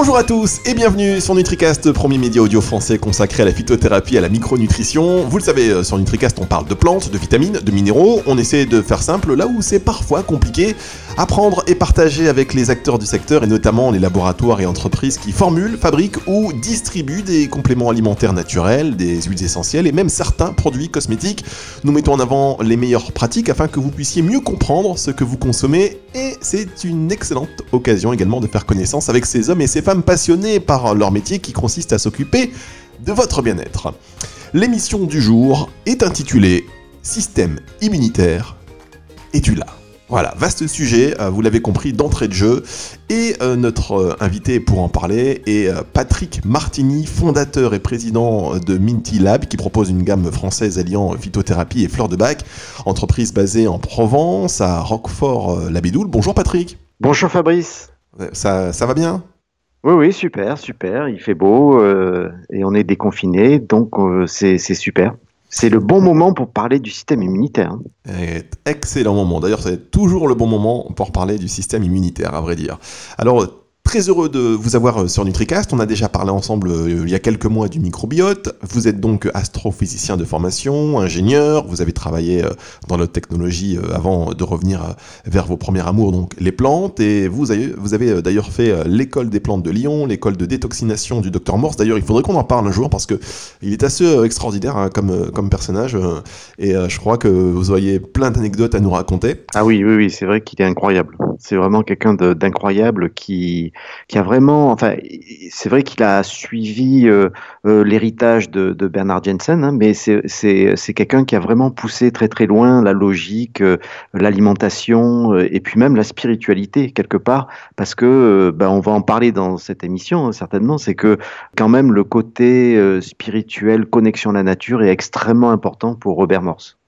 Bonjour à tous et bienvenue sur NutriCast, premier média audio français consacré à la phytothérapie et à la micronutrition. Vous le savez, euh, sur NutriCast, on parle de plantes, de vitamines, de minéraux. On essaie de faire simple là où c'est parfois compliqué. Apprendre et partager avec les acteurs du secteur et notamment les laboratoires et entreprises qui formulent, fabriquent ou distribuent des compléments alimentaires naturels, des huiles essentielles et même certains produits cosmétiques. Nous mettons en avant les meilleures pratiques afin que vous puissiez mieux comprendre ce que vous consommez et c'est une excellente occasion également de faire connaissance avec ces hommes et ces femmes passionnées par leur métier qui consiste à s'occuper de votre bien-être. L'émission du jour est intitulée Système immunitaire, es-tu là? Voilà, vaste sujet, euh, vous l'avez compris d'entrée de jeu. Et euh, notre euh, invité pour en parler est Patrick Martini, fondateur et président de Minty Lab, qui propose une gamme française alliant phytothérapie et fleurs de bac, entreprise basée en Provence, à Roquefort-la-Bédoule. Bonjour Patrick. Bonjour Fabrice. Ça, ça va bien? Oui, oui, super, super. Il fait beau et on est déconfiné, donc c'est super. C'est le bon moment pour parler du système immunitaire. Excellent moment. D'ailleurs, c'est toujours le bon moment pour parler du système immunitaire, à vrai dire. Alors, Très heureux de vous avoir euh, sur NutriCast. On a déjà parlé ensemble euh, il y a quelques mois du microbiote. Vous êtes donc astrophysicien de formation, ingénieur. Vous avez travaillé euh, dans notre technologie avant de revenir vers vos premiers amours, donc les plantes. Et vous avez, vous avez d'ailleurs fait l'école des plantes de Lyon, l'école de détoxination du docteur Morse. D'ailleurs, il faudrait qu'on en parle un jour parce que il est assez extraordinaire hein, comme, comme personnage. Et je crois que vous auriez plein d'anecdotes à nous raconter. Ah oui, oui, oui, c'est vrai qu'il est incroyable. C'est vraiment quelqu'un d'incroyable qui qui a vraiment, enfin, c'est vrai qu'il a suivi euh, euh, l'héritage de, Bernard Jensen, hein, mais c'est quelqu'un qui a vraiment poussé très très loin la logique, euh, l'alimentation et puis même la spiritualité quelque part, parce que ben, on va en parler dans cette émission hein, certainement, c'est que quand même le côté spirituel, connexion à la nature est extrêmement important pour Robert Morse.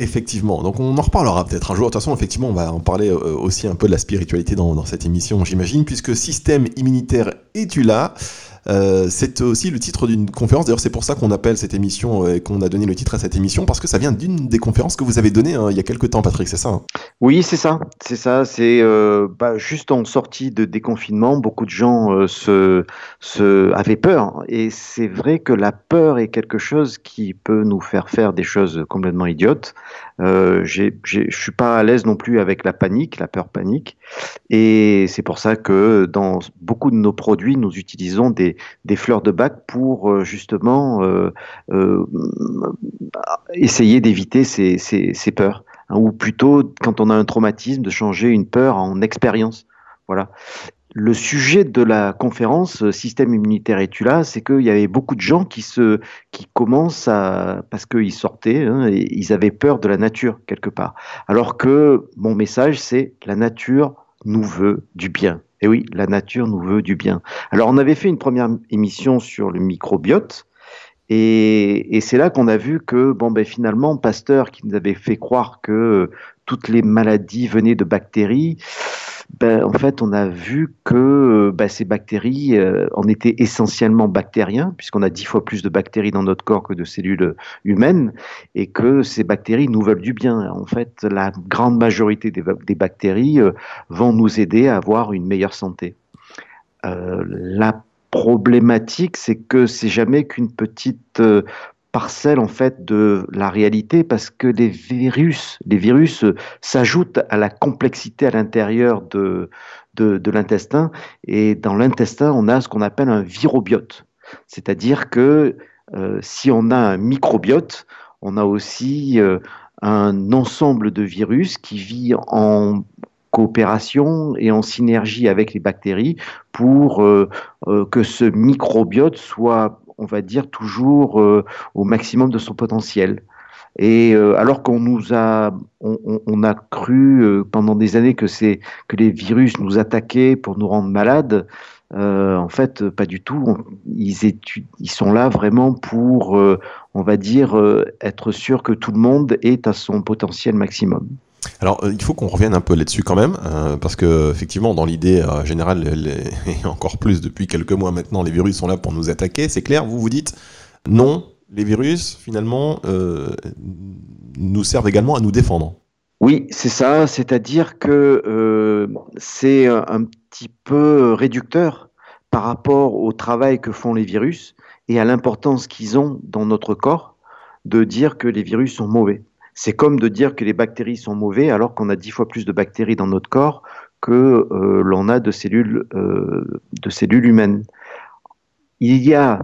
Effectivement, donc on en reparlera peut-être un jour. De toute façon, effectivement, on va en parler euh, aussi un peu de la spiritualité dans, dans cette émission, j'imagine, puisque système immunitaire es-tu là? Euh, c'est aussi le titre d'une conférence. D'ailleurs, c'est pour ça qu'on appelle cette émission euh, et qu'on a donné le titre à cette émission parce que ça vient d'une des conférences que vous avez données hein, il y a quelques temps, Patrick. C'est ça hein? Oui, c'est ça. C'est ça. C'est euh, bah, juste en sortie de déconfinement, beaucoup de gens se, se avaient peur. Et c'est vrai que la peur est quelque chose qui peut nous faire faire des choses complètement idiotes. Euh, je suis pas à l'aise non plus avec la panique, la peur panique. Et c'est pour ça que dans beaucoup de nos produits, nous utilisons des, fleurs de bac pour euh, justement euh, euh, essayer d'éviter ces, peurs. Hein, ou plutôt, quand on a un traumatisme, de changer une peur en expérience. Voilà le sujet de la conférence euh, Système immunitaire et tu là, c'est qu'il y avait beaucoup de gens qui se, qui commencent à, parce qu'ils sortaient, hein, ils avaient peur de la nature quelque part. Alors que mon message, c'est la nature nous veut du bien. Et oui, la nature nous veut du bien. Alors on avait fait une première émission sur le microbiote. Et, et c'est là qu'on a vu que, bon, ben finalement, Pasteur, qui nous avait fait croire que toutes les maladies venaient de bactéries, ben, en fait, on a vu que ben, ces bactéries euh, en étaient essentiellement bactériens, puisqu'on a dix fois plus de bactéries dans notre corps que de cellules humaines, et que ces bactéries nous veulent du bien. En fait, la grande majorité des, bactéries euh, vont nous aider à avoir une meilleure santé. Euh, la problématique, c'est que c'est jamais qu'une petite parcelle en fait de la réalité parce que les virus, les virus s'ajoutent à la complexité à l'intérieur de, de, l'intestin. Et dans l'intestin on a ce qu'on appelle un virobiote, c'est-à-dire que euh, si on a un microbiote, on a aussi euh, un ensemble de virus qui vit en coopération et en synergie avec les bactéries pour euh, que ce microbiote soit on va dire, toujours euh, au maximum de son potentiel. Et euh, alors qu'on nous a, on, a cru euh, pendant des années que c'est que les virus nous attaquaient pour nous rendre malades, en fait, pas du tout. Ils, ils sont là vraiment pour, on va dire, être sûr que tout le monde est à son potentiel maximum. Alors, euh, il faut qu'on revienne un peu là-dessus quand même, euh, parce que effectivement, dans l'idée euh, générale, et encore plus depuis quelques mois maintenant, les virus sont là pour nous attaquer. C'est clair, vous vous dites non, les virus finalement nous servent également à nous défendre. Oui, c'est ça. C'est-à-dire que c'est un petit peu réducteur par rapport au travail que font les virus et à l'importance qu'ils ont dans notre corps de dire que les virus sont mauvais. C'est comme de dire que les bactéries sont mauvais alors qu'on a dix fois plus de bactéries dans notre corps que euh, l'on a de cellules, euh, de cellules humaines. Il y a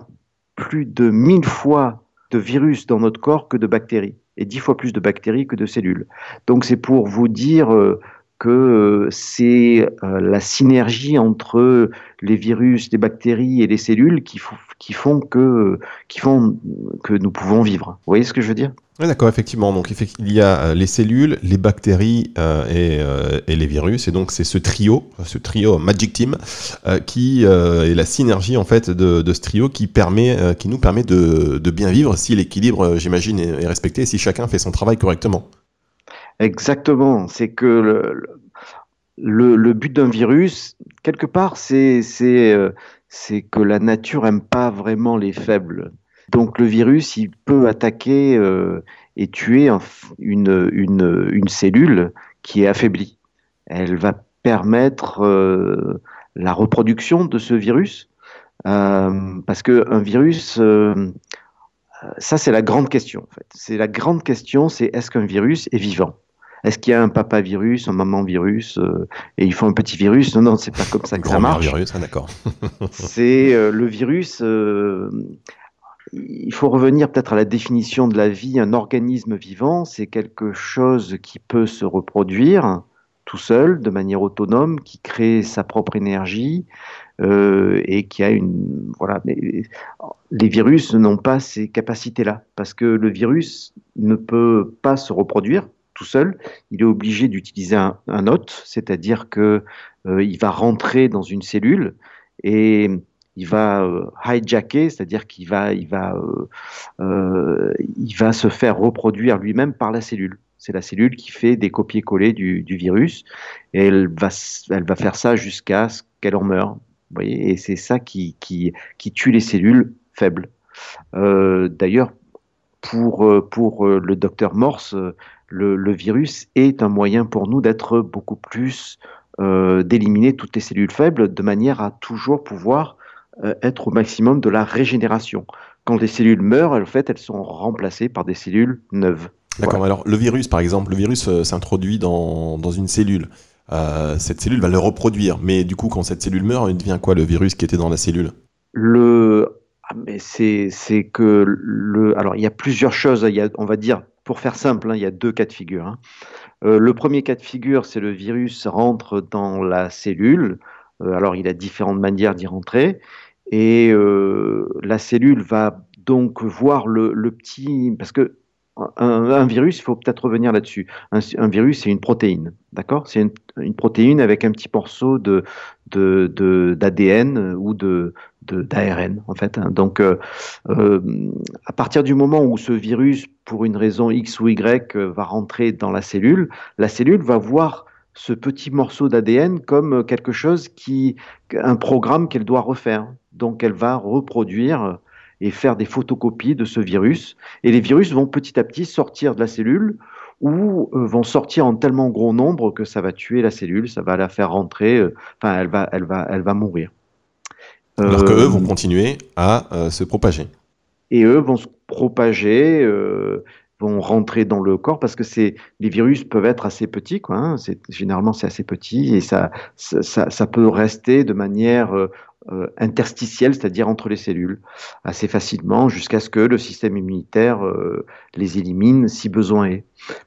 plus de mille fois de virus dans notre corps que de bactéries, et dix fois plus de bactéries que de cellules. Donc c'est pour vous dire euh, que c'est la synergie entre les virus, les bactéries et les cellules qui, qui, font que, qui font que nous pouvons vivre. Vous voyez ce que je veux dire? Oui, d'accord, effectivement. Donc, il y a euh, les cellules, les bactéries et, et, les virus. Et donc, c'est ce trio, ce trio Magic Team, qui est la synergie, en fait, de, de ce trio qui, permet, qui nous permet de, de bien vivre si l'équilibre, j'imagine, est respecté, si chacun fait son travail correctement. Exactement. C'est que le, le, but d'un virus, quelque part, c'est euh, que la nature aime pas vraiment les faibles. Donc le virus, il peut attaquer euh, et tuer une, une, une, cellule qui est affaiblie. Elle va permettre euh, la reproduction de ce virus, parce qu'un virus, ça c'est la grande question. C'est la grande question, c'est est-ce qu'un virus est vivant? Est-ce qu'il y a un papa virus, un maman virus, euh, et il faut un petit virus? Non, non, c'est pas comme ça que ça marche. virus, ah, d'accord. c'est euh, le virus. Euh, il faut revenir peut-être à la définition de la vie. Un organisme vivant, c'est quelque chose qui peut se reproduire tout seul, de manière autonome, qui crée sa propre énergie et qui a une voilà. Mais les virus n'ont pas ces capacités-là parce que le virus ne peut pas se reproduire tout seul, il est obligé d'utiliser un, hôte, c'est-à-dire que euh, il va rentrer dans une cellule et il va euh, hijacker, c'est-à-dire qu'il euh, il va se faire reproduire lui-même par la cellule. C'est la cellule qui fait des copier-coller du, virus et elle va, faire ça jusqu'à ce qu'elle en meure. Vous voyez et c'est ça qui, tue les cellules faibles. D'ailleurs, pour, pour le docteur Morse, le, virus est un moyen pour nous d'être beaucoup plus, euh, d'éliminer toutes les cellules faibles de manière à toujours pouvoir euh, être au maximum de la régénération. Quand les cellules meurent, en fait, elles sont remplacées par des cellules neuves. D'accord, alors le virus, par exemple, le virus euh, s'introduit dans, dans, une cellule. cette cellule va le reproduire, mais du coup, quand cette cellule meurt, il devient quoi le virus qui était dans la cellule? Le, ah, mais c'est que le, alors il y a plusieurs choses. Il y a, on va dire pour faire simple, hein, il y a deux cas de figure. Hein. Euh, le premier cas de figure, c'est le virus rentre dans la cellule. Euh, alors, il a différentes manières d'y rentrer. Et euh, la cellule va donc voir le, le petit... Parce que un, virus, il faut peut-être revenir là-dessus. Un, virus, c'est une protéine, d'accord? C'est une, protéine avec un petit morceau de, d'ADN ou de, d'ARN, en fait. Hein. Donc, euh, euh, à partir du moment où ce virus, pour une raison X ou Y, va rentrer dans la cellule, la cellule va voir ce petit morceau d'ADN comme quelque chose qui, un programme qu'elle doit refaire. Donc, elle va reproduire et faire des photocopies de ce virus. Et les virus vont petit à petit sortir de la cellule ou euh, vont sortir en tellement gros nombre que ça va tuer la cellule, ça va la faire rentrer, euh, enfin elle va, elle va, elle va mourir. Alors qu'eux vont euh, continuer à se propager. Et eux vont se propager, vont rentrer dans le corps parce que c'est les virus peuvent être assez petits, quoi. Hein, généralement c'est assez petit et ça, ça, ça, peut rester de manière euh, interstitielles, c'est-à-dire entre les cellules, assez facilement, jusqu'à ce que le système immunitaire euh, les élimine si besoin est.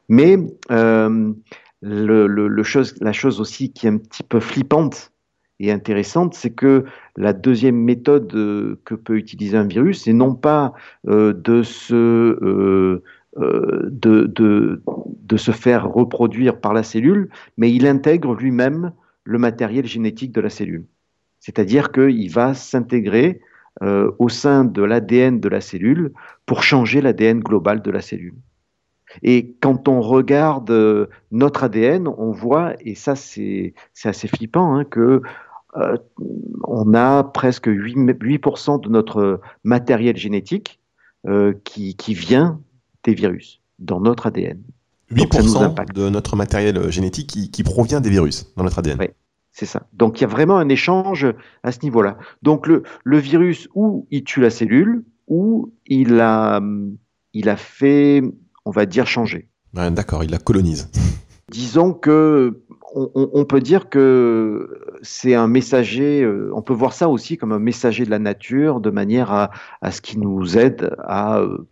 Mais euh, la chose aussi qui est un petit peu flippante et intéressante, c'est que la deuxième méthode que peut utiliser un virus, c'est non pas de, se faire reproduire par la cellule, mais il intègre lui-même le matériel génétique de la cellule. C'est-à-dire qu'il va s'intégrer euh, au sein de l'ADN de la cellule pour changer l'ADN global de la cellule. Et quand on regarde euh, notre ADN, on voit, et ça c'est assez flippant, hein, que euh, on a presque 8%, de notre matériel génétique qui, vient des virus dans notre ADN. 8% de notre matériel génétique qui, provient des virus dans notre ADN. C'est ça. Donc il y a vraiment un échange à ce niveau-là. Donc le, le virus, ou il tue la cellule, ou il a, il a fait, on va dire, changer. D'accord, il la colonise. Disons que on, peut dire que c'est un messager, euh, on peut voir ça aussi comme un messager de la nature, de manière à, à ce qui nous aide à euh,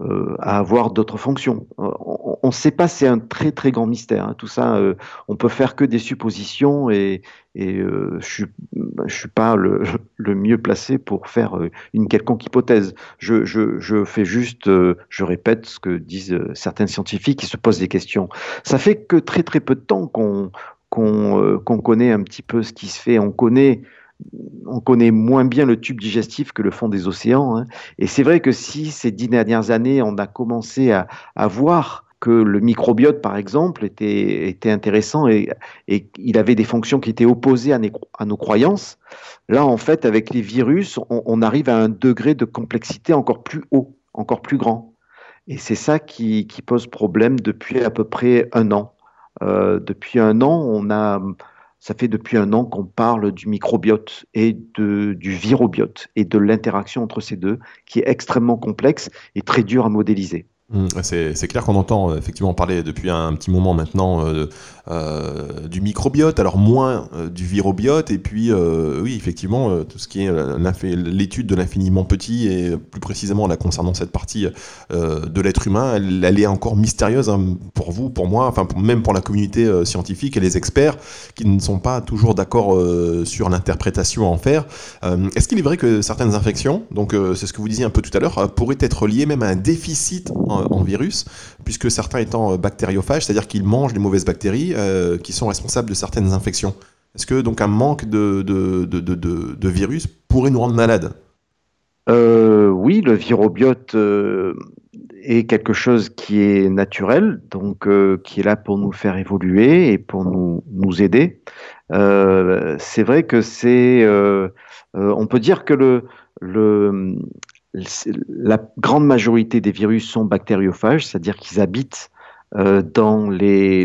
euh, à avoir d'autres fonctions. Euh, on ne sait pas, c'est un très très grand mystère. Hein. Tout ça, euh, on peut faire que des suppositions et, et je ne suis pas le, mieux placé pour faire une quelconque hypothèse. Je, fais juste, je répète ce que disent certains scientifiques qui se posent des questions. Ça fait que très très peu de temps qu'on connaît un petit peu ce qui se fait. On connaît on connaît moins bien le tube digestif que le fond des océans. Hein. Et c'est vrai que si ces dix dernières années, on a commencé à, voir que le microbiote, par exemple, était, intéressant et, et, il avait des fonctions qui étaient opposées à, à, nos croyances. Là, en fait, avec les virus, on, arrive à un degré de complexité encore plus haut, encore plus grand. Et c'est ça qui, pose problème depuis à peu près un an. Euh, depuis un an, on a ça fait depuis un an qu'on parle du microbiote et du virobiote et de l'interaction entre ces deux qui est extrêmement complexe et très dur à modéliser. Mmh, c'est clair qu'on entend euh, effectivement parler depuis un, petit moment maintenant euh, euh, du microbiote, alors moins du virobiote, et puis oui, effectivement, tout ce qui est l'étude de l'infiniment petit, et plus précisément là concernant cette partie de l'être humain, elle, est encore mystérieuse hein, pour vous, pour moi, enfin même pour la communauté scientifique et les experts qui ne sont pas toujours d'accord sur l'interprétation à en faire. Est-ce qu'il est vrai que certaines infections, donc c'est ce que vous disiez un peu tout à l'heure, pourraient être liées même à un déficit en, virus, puisque certains étant bactériophages, c'est-à-dire qu'ils mangent les mauvaises bactéries euh, qui sont responsables de certaines infections. Est-ce que donc un manque de, virus pourrait nous rendre malades euh, Oui, le virobiote euh, est quelque chose qui est naturel, donc qui est là pour nous faire évoluer et pour nous, nous aider. c'est vrai que c'est, on peut dire que le, le, la grande majorité des virus sont bactériophages, c'est-à-dire qu'ils habitent euh, dans les,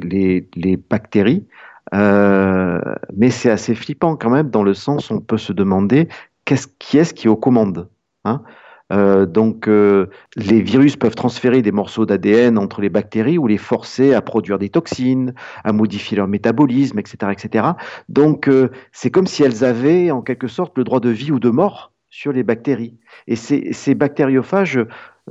bactéries. Euh, mais c'est assez flippant quand même, dans le sens où on peut se demander qu'est-ce, qui est-ce qui est aux commandes hein euh, donc, les virus peuvent transférer des morceaux d'ADN entre les bactéries ou les forcer à produire des toxines, à modifier leur métabolisme, etc., etc. Donc, c'est comme si elles avaient en quelque sorte le droit de vie ou de mort sur les bactéries. Et ces, ces bactériophages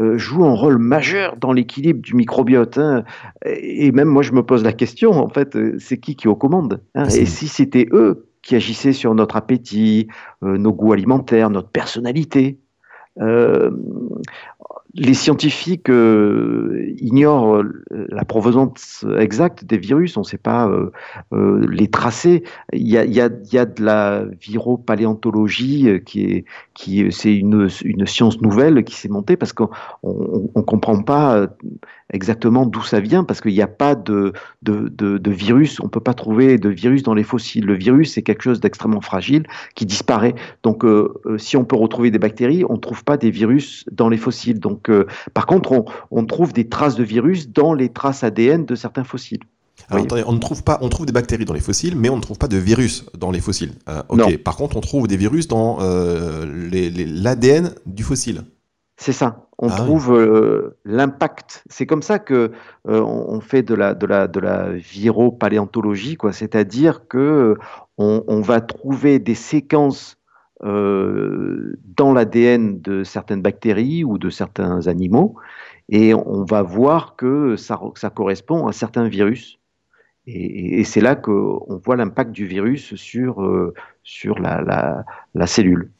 euh, jouent un rôle majeur dans l'équilibre du microbiote. Hein. Et même moi, je me pose la question, en fait, euh, c'est qui qui est aux commandes hein? Et si c'était eux qui agissaient sur notre appétit, euh, nos goûts alimentaires, notre personnalité les scientifiques euh, ignorent euh, la provenance exacte des virus, on ne sait pas euh, les tracer. Il y, a, de la viropaléontologie qui est, qui c'est une, science nouvelle qui s'est montée parce qu'on ne comprend pas exactement d'où ça vient parce qu'il n'y a pas de virus, on ne peut pas trouver de virus dans les fossiles. Le virus, c'est quelque chose d'extrêmement fragile qui disparaît. Donc, si on peut retrouver des bactéries, on ne trouve pas des virus dans les fossiles. Donc, donc, par contre, on, trouve des traces de virus dans les traces ADN de certains fossiles. Alors, on ne trouve pas, on trouve des bactéries dans les fossiles, mais on ne trouve pas de virus dans les fossiles. Euh, ok. Par contre, on trouve des virus dans euh, l'ADN du fossile. C'est ça. On ah trouve euh, l'impact. C'est comme ça que on fait de la de la de la viropaléontologie, quoi. C'est-à-dire que on, va trouver des séquences euh, dans l'ADN de certaines bactéries ou de certains animaux, et on va voir que ça, correspond à certains virus. Et, c'est là qu'on voit l'impact du virus sur, euh, sur la, la, la cellule.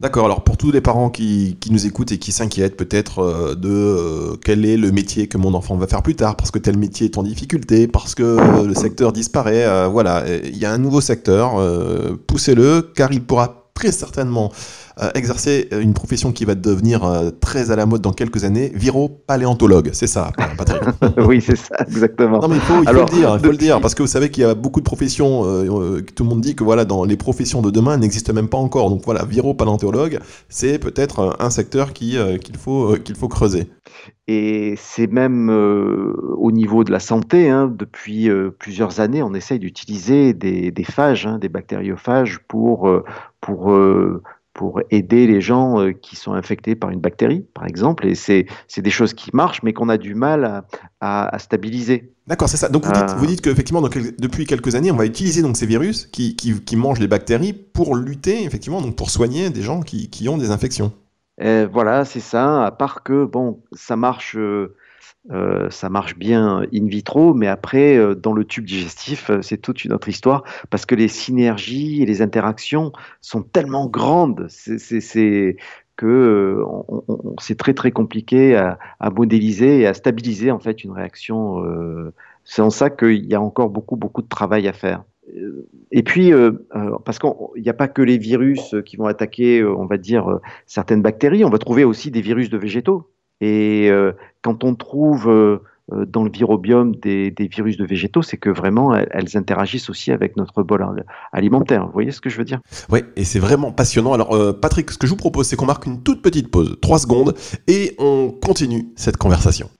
D'accord, alors pour tous les parents qui, qui nous écoutent et qui s'inquiètent peut-être euh, de quel est le métier que mon enfant va faire plus tard, parce que tel métier est en difficulté, parce que le secteur disparaît, voilà, il y a un nouveau secteur, poussez-le, car il pourra très certainement exercer une profession qui va devenir très à la mode dans quelques années, viro-paléontologue. C'est ça, Patrick Oui, c'est ça, exactement. Non, mais il faut, le dire, il faut le dire, parce que vous savez qu'il y a beaucoup de professions, tout le monde dit que voilà, dans les professions de demain n'existent même pas encore. Donc voilà, viro-paléontologue, c'est peut-être un secteur qu'il faut, qu'il faut creuser. Et c'est même euh, au niveau de la santé, hein, depuis euh, plusieurs années, on essaye d'utiliser des, phages, hein, des bactériophages pour, euh, pour, pour aider les gens qui sont infectés par une bactérie, par exemple. Et c'est des choses qui marchent, mais qu'on a du mal à, stabiliser. D'accord, c'est ça. Donc vous dites, vous dites qu'effectivement, depuis quelques années, on va utiliser donc ces virus qui, qui, mangent les bactéries pour lutter, effectivement, donc pour soigner des gens qui, qui ont des infections. Euh, voilà, c'est ça. À part que bon, ça marche, euh, euh, ça marche bien in vitro, mais après dans le tube digestif, c'est toute une autre histoire parce que les synergies et les interactions sont tellement grandes. C'est que c'est très très compliqué à, modéliser et à stabiliser en fait une réaction. c'est en ça qu'il y a encore beaucoup beaucoup de travail à faire. Euh, et puis, euh, euh, parce qu'il n'y a pas que les virus qui vont attaquer, on va dire, certaines bactéries, on va trouver aussi des virus de végétaux. Et quand on trouve dans le virobiome des, virus de végétaux, c'est que vraiment elles, interagissent aussi avec notre bol alimentaire. Vous voyez ce que je veux dire? Oui, et c'est vraiment passionnant. Alors Patrick, ce que je vous propose, c'est qu'on marque une toute petite pause, 3 secondes, et on continue cette conversation.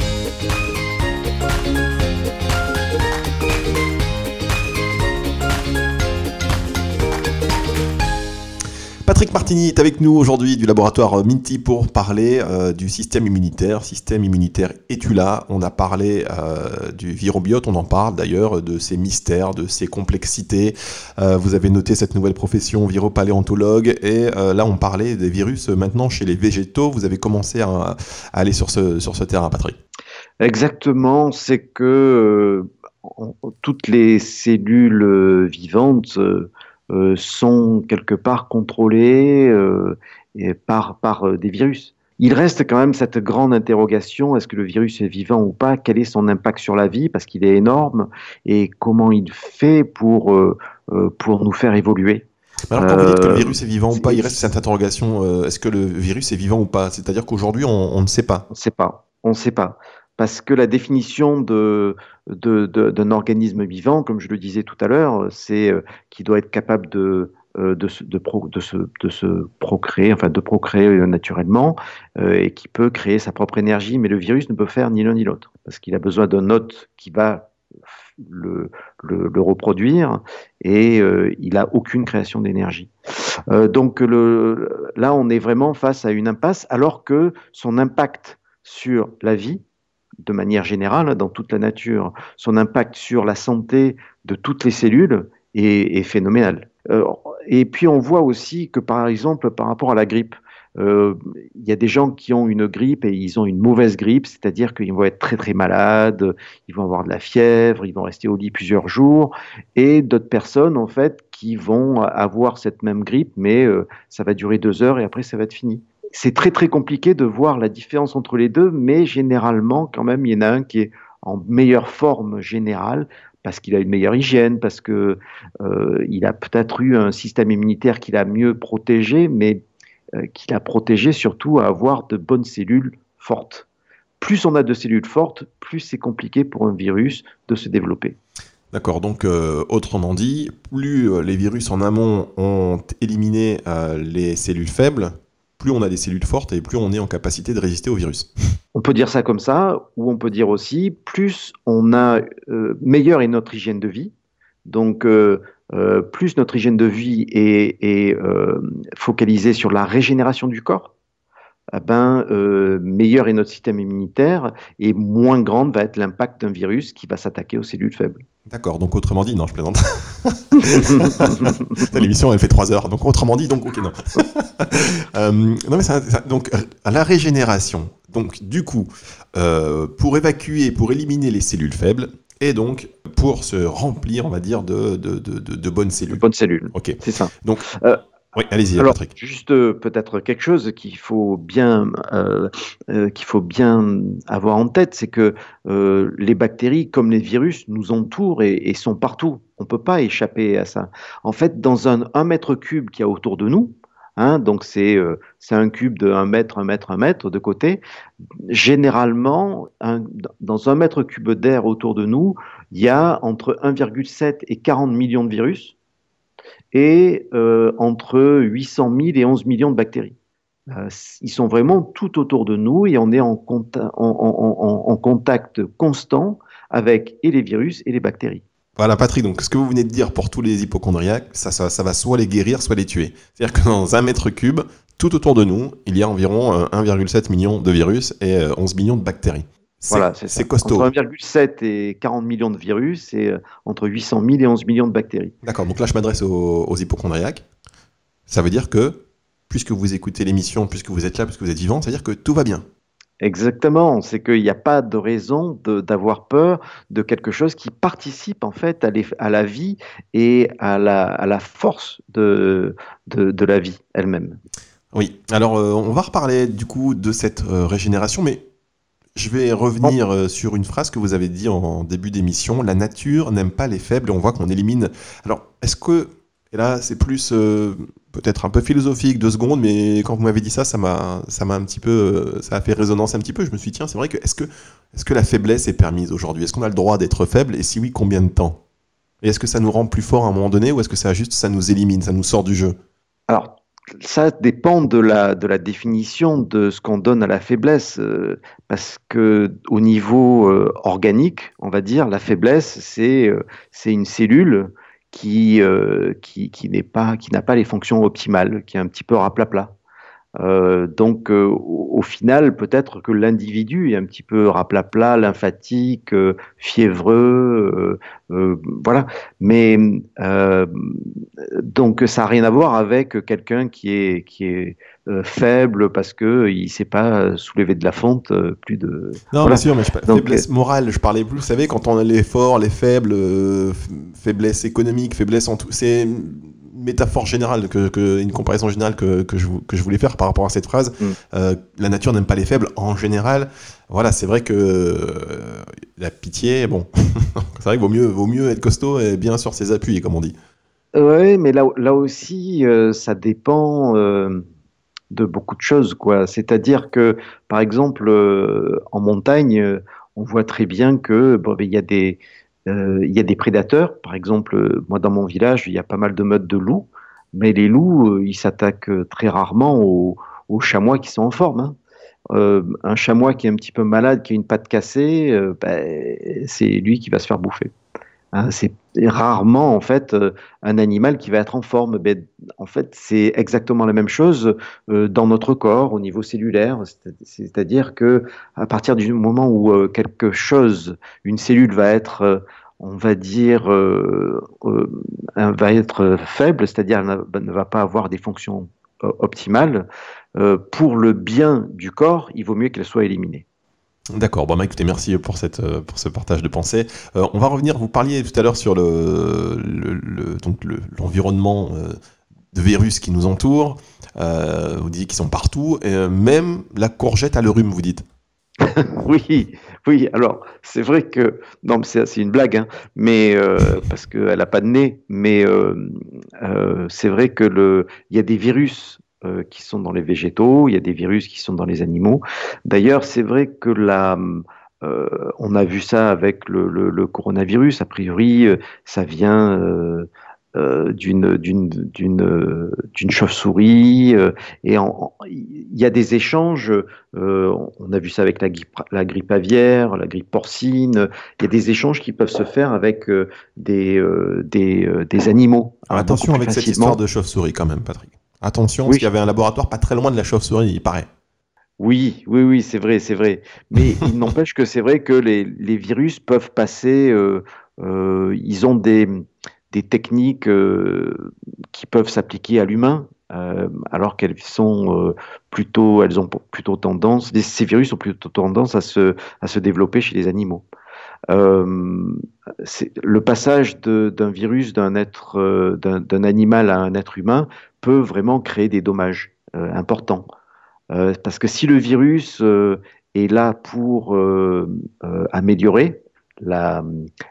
Patrick Martini est avec nous aujourd'hui du laboratoire Minty pour parler euh, du système immunitaire. Système immunitaire, es-tu là? On a parlé euh, du virobiote, on en parle d'ailleurs, de ses mystères, de ses complexités. Euh, vous avez noté cette nouvelle profession viropaléontologue et là on parlait des virus maintenant chez les végétaux. Vous avez commencé à, aller sur ce, sur ce terrain, Patrick. Exactement, c'est que toutes les cellules vivantes euh, sont quelque part contrôlés euh, par, par euh, des virus. Il reste quand même cette grande interrogation, est-ce que le virus est vivant ou pas? Quel est son impact sur la vie? Parce qu'il est énorme. Et comment il fait pour, pour nous faire évoluer? Alors quand vous dites que le virus est vivant ou pas, il reste cette interrogation, est-ce que le virus est vivant ou pas? C'est-à-dire qu'aujourd'hui, on, on, ne sait pas. On ne sait pas. On ne sait pas parce que la définition d'un organisme vivant, comme je le disais tout à l'heure, c'est euh, qu'il doit être capable de, euh, de, se, procréer, enfin de procréer euh, naturellement, et qui peut créer sa propre énergie, mais le virus ne peut faire ni l'un ni l'autre, parce qu'il a besoin d'un hôte qui va le, reproduire, et il n'a aucune création d'énergie. donc là, on est vraiment face à une impasse, alors que son impact sur la vie de manière générale dans toute la nature, son impact sur la santé de toutes les cellules est, phénoménal. Euh, et puis on voit aussi que par exemple par rapport à la grippe, euh, il y a des gens qui ont une grippe et ils ont une mauvaise grippe, c'est-à-dire qu'ils vont être très très malades, ils vont avoir de la fièvre, ils vont rester au lit plusieurs jours, et d'autres personnes en fait qui vont avoir cette même grippe, mais euh, ça va durer deux heures et après ça va être fini c'est très très compliqué de voir la différence entre les deux, mais généralement, quand même, il y en a un qui est en meilleure forme générale parce qu'il a une meilleure hygiène, parce que euh, il a peut-être eu un système immunitaire qui l'a mieux protégé, mais euh, qui l'a protégé surtout à avoir de bonnes cellules fortes. Plus on a de cellules fortes, plus c'est compliqué pour un virus de se développer. D'accord, donc euh, autrement dit, plus les virus en amont ont éliminé les cellules faibles, plus on a des cellules fortes et plus on est en capacité de résister au virus. On peut dire ça comme ça, ou on peut dire aussi, plus on a, euh, meilleure est notre hygiène de vie. Donc, euh, euh, plus notre hygiène de vie est, focalisée sur la régénération du corps, eh ben, meilleur est notre système immunitaire et moins grande va être l'impact d'un virus qui va s'attaquer aux cellules faibles. D'accord, donc autrement dit, non, je plaisante. L'émission, elle fait 3 heures, donc autrement dit, donc ok, non. Euh, non, mais ça, donc, à la régénération, donc du coup, euh, pour évacuer, pour éliminer les cellules faibles, et donc pour se remplir, on va dire, de, de, de, bonnes cellules. De bonnes cellules. Ok. C'est ça. Donc, euh, oui, allez-y, Patrick. Juste euh, peut-être quelque chose qu'il faut bien euh, euh, qu'il faut bien avoir en tête, c'est que les bactéries, comme les virus, nous entourent et, sont partout. On peut pas échapper à ça. En fait, dans un, un mètre cube qui y a autour de nous, Hein, donc c'est un cube de 1 mètre, 1 mètre, 1 mètre de côté. Généralement, dans un mètre cube d'air autour de nous, il y a entre 1,7 et 40 millions de virus et entre 800 000 et 11 millions de bactéries. Euh, ils sont vraiment tout autour de nous et on est en, contact constant avec et les virus et les bactéries. Voilà, Patrick, donc ce que vous venez de dire pour tous les hypochondriaques, ça, va soit les guérir, soit les tuer. C'est-à-dire que dans un mètre cube, tout autour de nous, il y a environ 1,7 euh, million de virus et 11 euh, millions de bactéries. Voilà, c'est costaud. Entre 1,7 et 40 millions de virus et entre 800 000 et 11 millions de bactéries. D'accord, donc là je m'adresse aux, aux hypochondriaques. Ça veut dire que puisque vous écoutez l'émission, puisque vous êtes là, puisque vous êtes vivant, c'est-à-dire que tout va bien. Exactement, c'est qu'il n'y a pas de raison d'avoir peur de quelque chose qui participe en fait à, la vie et à la, force de, de, la vie elle-même. Oui, alors euh, on va reparler du coup de cette euh, régénération, mais je vais revenir euh, sur une phrase que vous avez dit en début d'émission, la nature n'aime pas les faibles on voit qu'on élimine. Alors, est-ce que, et là c'est plus peut-être un peu philosophique deux secondes, mais quand vous m'avez dit ça, ça m'a, ça m'a un petit peu, euh, ça a fait résonance un petit peu. Je me suis dit, tiens, c'est vrai que est-ce que, est-ce que la faiblesse est permise aujourd'hui? Est-ce qu'on a le droit d'être faible? Et si oui, combien de temps? Et est-ce que ça nous rend plus fort à un moment donné, ou est-ce que ça juste, ça nous élimine, ça nous sort du jeu? Alors, ça dépend de la, de la définition de ce qu'on donne à la faiblesse, euh, parce que au niveau euh, organique, on va dire, la faiblesse, c'est, c'est une cellule euh, qui n'a pas les fonctions optimales, qui est un petit peu raplapla. Euh, donc, euh, au, final, peut-être que l'individu est un petit peu raplapla, lymphatique, euh, fiévreux, voilà. Mais donc, ça n'a rien à voir avec quelqu'un qui est, qui est faible parce que il sait pas soulever de la fonte plus de. Non, bien sûr, mais je, faiblesse morale, je parlais plus. Vous savez, quand on a les forts, les faibles, faiblesse économique, faiblesse en tout, c'est métaphore générale, que, une comparaison générale que, que, je, que, je, voulais faire par rapport à cette phrase. Mm. Euh, la nature n'aime pas les faibles en général. Voilà, c'est vrai que euh, la pitié, bon, c'est vrai qu'il vaut mieux, vaut mieux être costaud et bien sur ses appuis, comme on dit. Oui, mais là, là aussi, euh, ça dépend de beaucoup de choses, quoi. C'est-à-dire que, par exemple, en montagne, on voit très bien que bon, il y a des il y a des prédateurs, par exemple, euh, moi dans mon village, il y a pas mal de meutes de loups, mais les loups, euh, ils s'attaquent très rarement aux, chamois qui sont en forme. Hein. un chamois qui est un petit peu malade, qui a une patte cassée, ben, c'est lui qui va se faire bouffer. Hein, c'est rarement en fait euh, un animal qui va être en forme. Mais, en fait, c'est exactement la même chose euh, dans notre corps au niveau cellulaire. C'est-à-dire que à partir du moment où euh, quelque chose, une cellule va être on va dire, va être faible, c'est-à-dire ne va pas avoir des fonctions optimales, pour le bien du corps, il vaut mieux qu'elle soit éliminée. D'accord, bon bah écoutez, merci euh, pour ce partage de pensée. Euh, on va revenir, vous parliez tout à l'heure sur le, l'environnement euh, de virus qui nous entoure, vous dites qu'ils sont partout, même la courgette a le rhume, vous dites. oui, oui, alors c'est vrai que, non, c'est, une blague, hein, mais parce qu'elle n'a pas de nez, mais c'est vrai que il y a des virus euh, qui sont dans les végétaux, il y a des virus qui sont dans les animaux. D'ailleurs, c'est vrai que la, euh, on a vu ça avec le, le, le coronavirus. A priori, euh, ça vient euh, euh d'une d'une chauve-souris et il y a des échanges. on a vu ça avec la grippe, la grippe aviaire, la grippe porcine. Il y a des échanges qui peuvent se faire avec des des, des animaux. attention avec cette histoire de chauve-souris quand même, Patrick. Attention, parce qu'il y avait un laboratoire pas très loin de la chauve-souris, il paraît. Oui, oui, oui, c'est vrai, c'est vrai. Mais il n'empêche que c'est vrai que les, virus peuvent passer, euh, euh, ils ont des, des techniques euh, qui peuvent s'appliquer à l'humain, alors qu'elles sont plutôt, elles ont plutôt tendance, ces virus ont plutôt tendance à se, à se développer chez les animaux. Le passage d'un virus d'un être, d'un animal à un être humain peut vraiment créer des dommages euh, importants. Euh, parce que si le virus euh, est là pour améliorer la,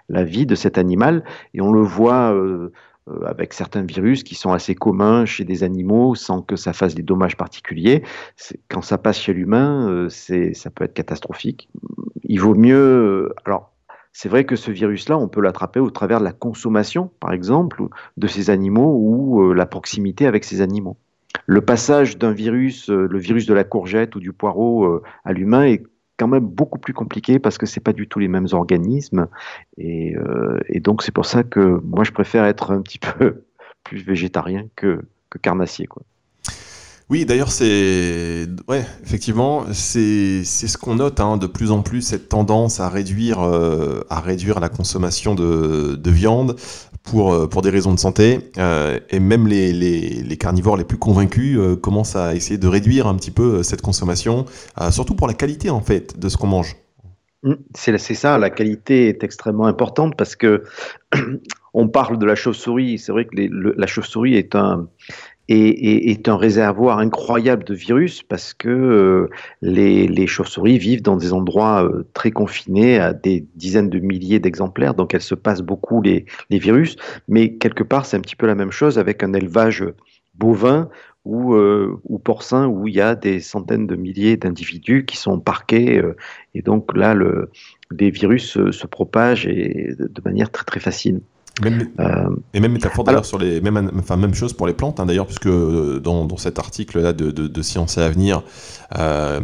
la, vie de cet animal, et on le voit avec certains virus qui sont assez communs chez des animaux sans que ça fasse des dommages particuliers. Quand ça passe chez l'humain, ça peut être catastrophique. Il vaut mieux. Alors, c'est vrai que ce virus-là, on peut l'attraper au travers de la consommation, par exemple, de ces animaux ou la proximité avec ces animaux. Le passage d'un virus, le virus de la courgette ou du poireau à l'humain est quand même beaucoup plus compliqué parce que c'est pas du tout les mêmes organismes et, euh, donc c'est pour ça que moi je préfère être un petit peu plus végétarien que, carnassier. Oui, d'ailleurs, c'est. Ouais, effectivement, c'est ce qu'on note hein, de plus en plus, cette tendance à réduire, euh, à réduire la consommation de, de viande pour, euh, pour des raisons de santé. Euh, et même les, les, les, carnivores les plus convaincus commencent à essayer de réduire un petit peu cette consommation, surtout pour la qualité, en fait, de ce qu'on mange. Mmh, c'est ça, la qualité est extrêmement importante parce que on parle de la chauve-souris. C'est vrai que la chauve-souris est un, est, un réservoir incroyable de virus parce que euh, les, chauves-souris vivent dans des endroits euh, très confinés à des dizaines de milliers d'exemplaires, donc elles se passent beaucoup les, virus. Mais quelque part, c'est un petit peu la même chose avec un élevage bovin ou, euh, porcin où il y a des centaines de milliers d'individus qui sont parqués et donc là, le, les virus se, propagent et de manière très très facile. Euh, et même métaphore d'ailleurs sur les même enfin même chose pour les plantes hein, d'ailleurs puisque euh, dans, dans, cet article là de, de, de Science et Avenir euh,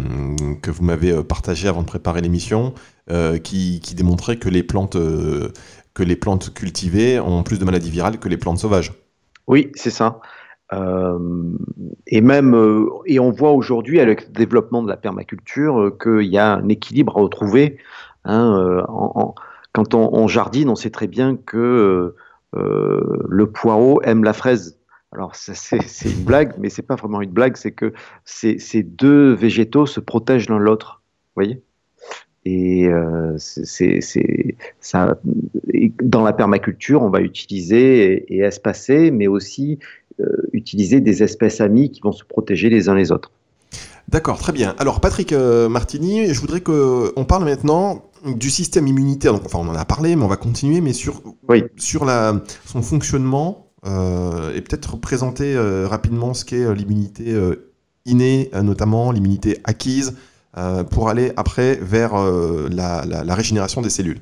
que vous m'avez partagé avant de préparer l'émission qui, qui, démontrait que les plantes que les plantes cultivées ont plus de maladies virales que les plantes sauvages. Oui, c'est ça. et même et on voit aujourd'hui avec le développement de la permaculture qu'il y a un équilibre à retrouver hein, en quand on, jardine, on sait très bien que euh, le poireau aime la fraise. Alors c'est une blague, mais c'est pas vraiment une blague, c'est que ces, deux végétaux se protègent l'un l'autre, voyez? Et euh, ça. dans la permaculture, on va utiliser et, espacer, mais aussi euh, utiliser des espèces amies qui vont se protéger les uns les autres. D'accord, très bien. Alors Patrick Martini, je voudrais qu'on parle maintenant du système immunitaire, donc, enfin on en a parlé, mais on va continuer, mais sur, sur la, son fonctionnement, euh, et peut-être présenter euh, rapidement ce qu'est euh, l'immunité euh, innée, notamment l'immunité acquise, pour aller après vers la, la, régénération des cellules.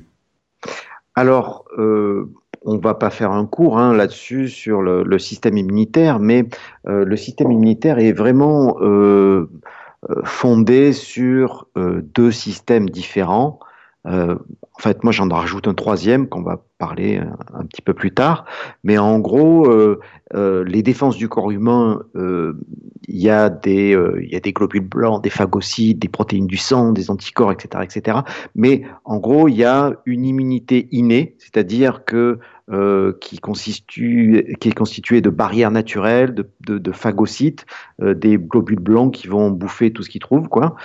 Alors, on va pas faire un cours hein, là-dessus sur le, le, système immunitaire, mais le système immunitaire est vraiment fondé sur deux systèmes différents euh, en fait, moi, j'en rajoute un troisième qu'on va parler un, petit peu plus tard. Mais en gros, euh, euh, les défenses du corps humain, il y, a des, globules blancs, des phagocytes, des protéines du sang, des anticorps, etc., etc. Mais en gros, il y a une immunité innée, c'est-à-dire que qui, est constituée de barrières naturelles, de phagocytes, des globules blancs qui vont bouffer tout ce qu'ils trouvent, quoi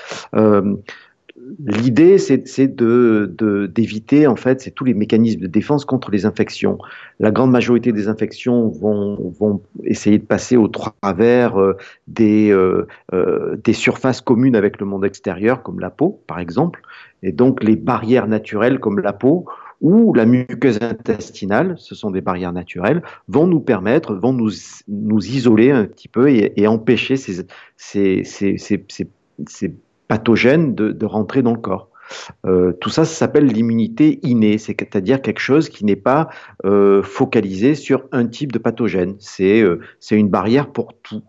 l'idée, c'est d'éviter, en fait, c'est tous les mécanismes de défense contre les infections. La grande majorité des infections vont, essayer de passer au travers euh, des, euh, euh, des surfaces communes avec le monde extérieur, comme la peau, par exemple, et donc les barrières naturelles comme la peau ou la muqueuse intestinale, ce sont des barrières naturelles, vont nous permettre, vont nous, nous isoler un petit peu et, empêcher ces pathogène de, rentrer dans le corps. Euh, tout ça, s'appelle l'immunité innée, c'est-à-dire quelque chose qui n'est pas euh, focalisé sur un type de pathogène. C'est euh, une barrière pour tous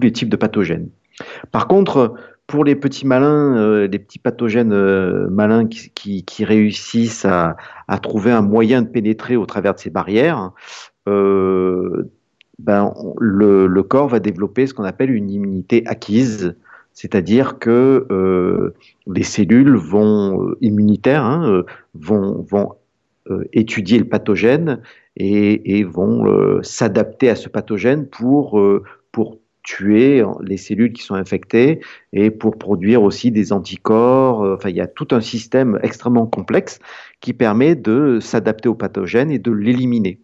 les types de pathogènes. Par contre, pour les petits malins, les petits pathogènes malins qui, réussissent à, trouver un moyen de pénétrer au travers de ces barrières, ben, le, corps va développer ce qu'on appelle une immunité acquise, c'est-à-dire que euh, les cellules vont euh, immunitaires hein, euh, vont, étudier le pathogène et, vont s'adapter à ce pathogène pour, pour tuer les cellules qui sont infectées et pour produire aussi des anticorps. Enfin, il y a tout un système extrêmement complexe qui permet de s'adapter au pathogène et de l'éliminer.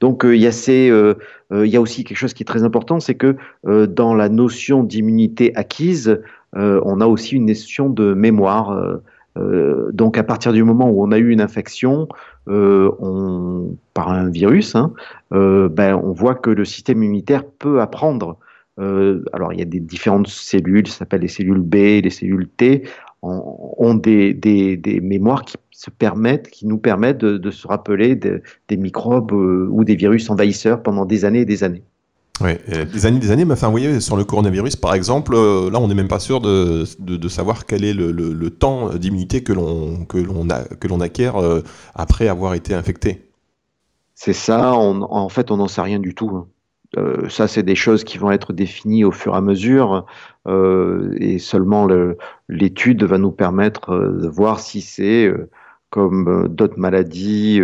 Donc euh, il y, euh, euh, y, a aussi quelque chose qui est très important, c'est que dans la notion d'immunité acquise, on a aussi une notion de mémoire. donc à partir du moment où on a eu une infection on, par un virus, hein, ben, on voit que le système immunitaire peut apprendre alors il y a des différentes cellules, ça s'appelle les cellules B, les cellules T, ont des, des, mémoires qui se permettent, qui nous permettent de, se rappeler des microbes euh, ou des virus envahisseurs pendant des années et des années. Oui, des années, des années. Mais enfin, vous voyez, sur le coronavirus, par exemple, euh, là, on n'est même pas sûr de, de, savoir quel est le, le, temps d'immunité que l'on que acquiert euh, après avoir été infecté. C'est ça. en fait, on n'en sait rien du tout. Euh, ça, c'est des choses qui vont être définies au fur et à mesure, euh, et seulement l'étude va nous permettre euh, de voir si c'est comme d'autres maladies.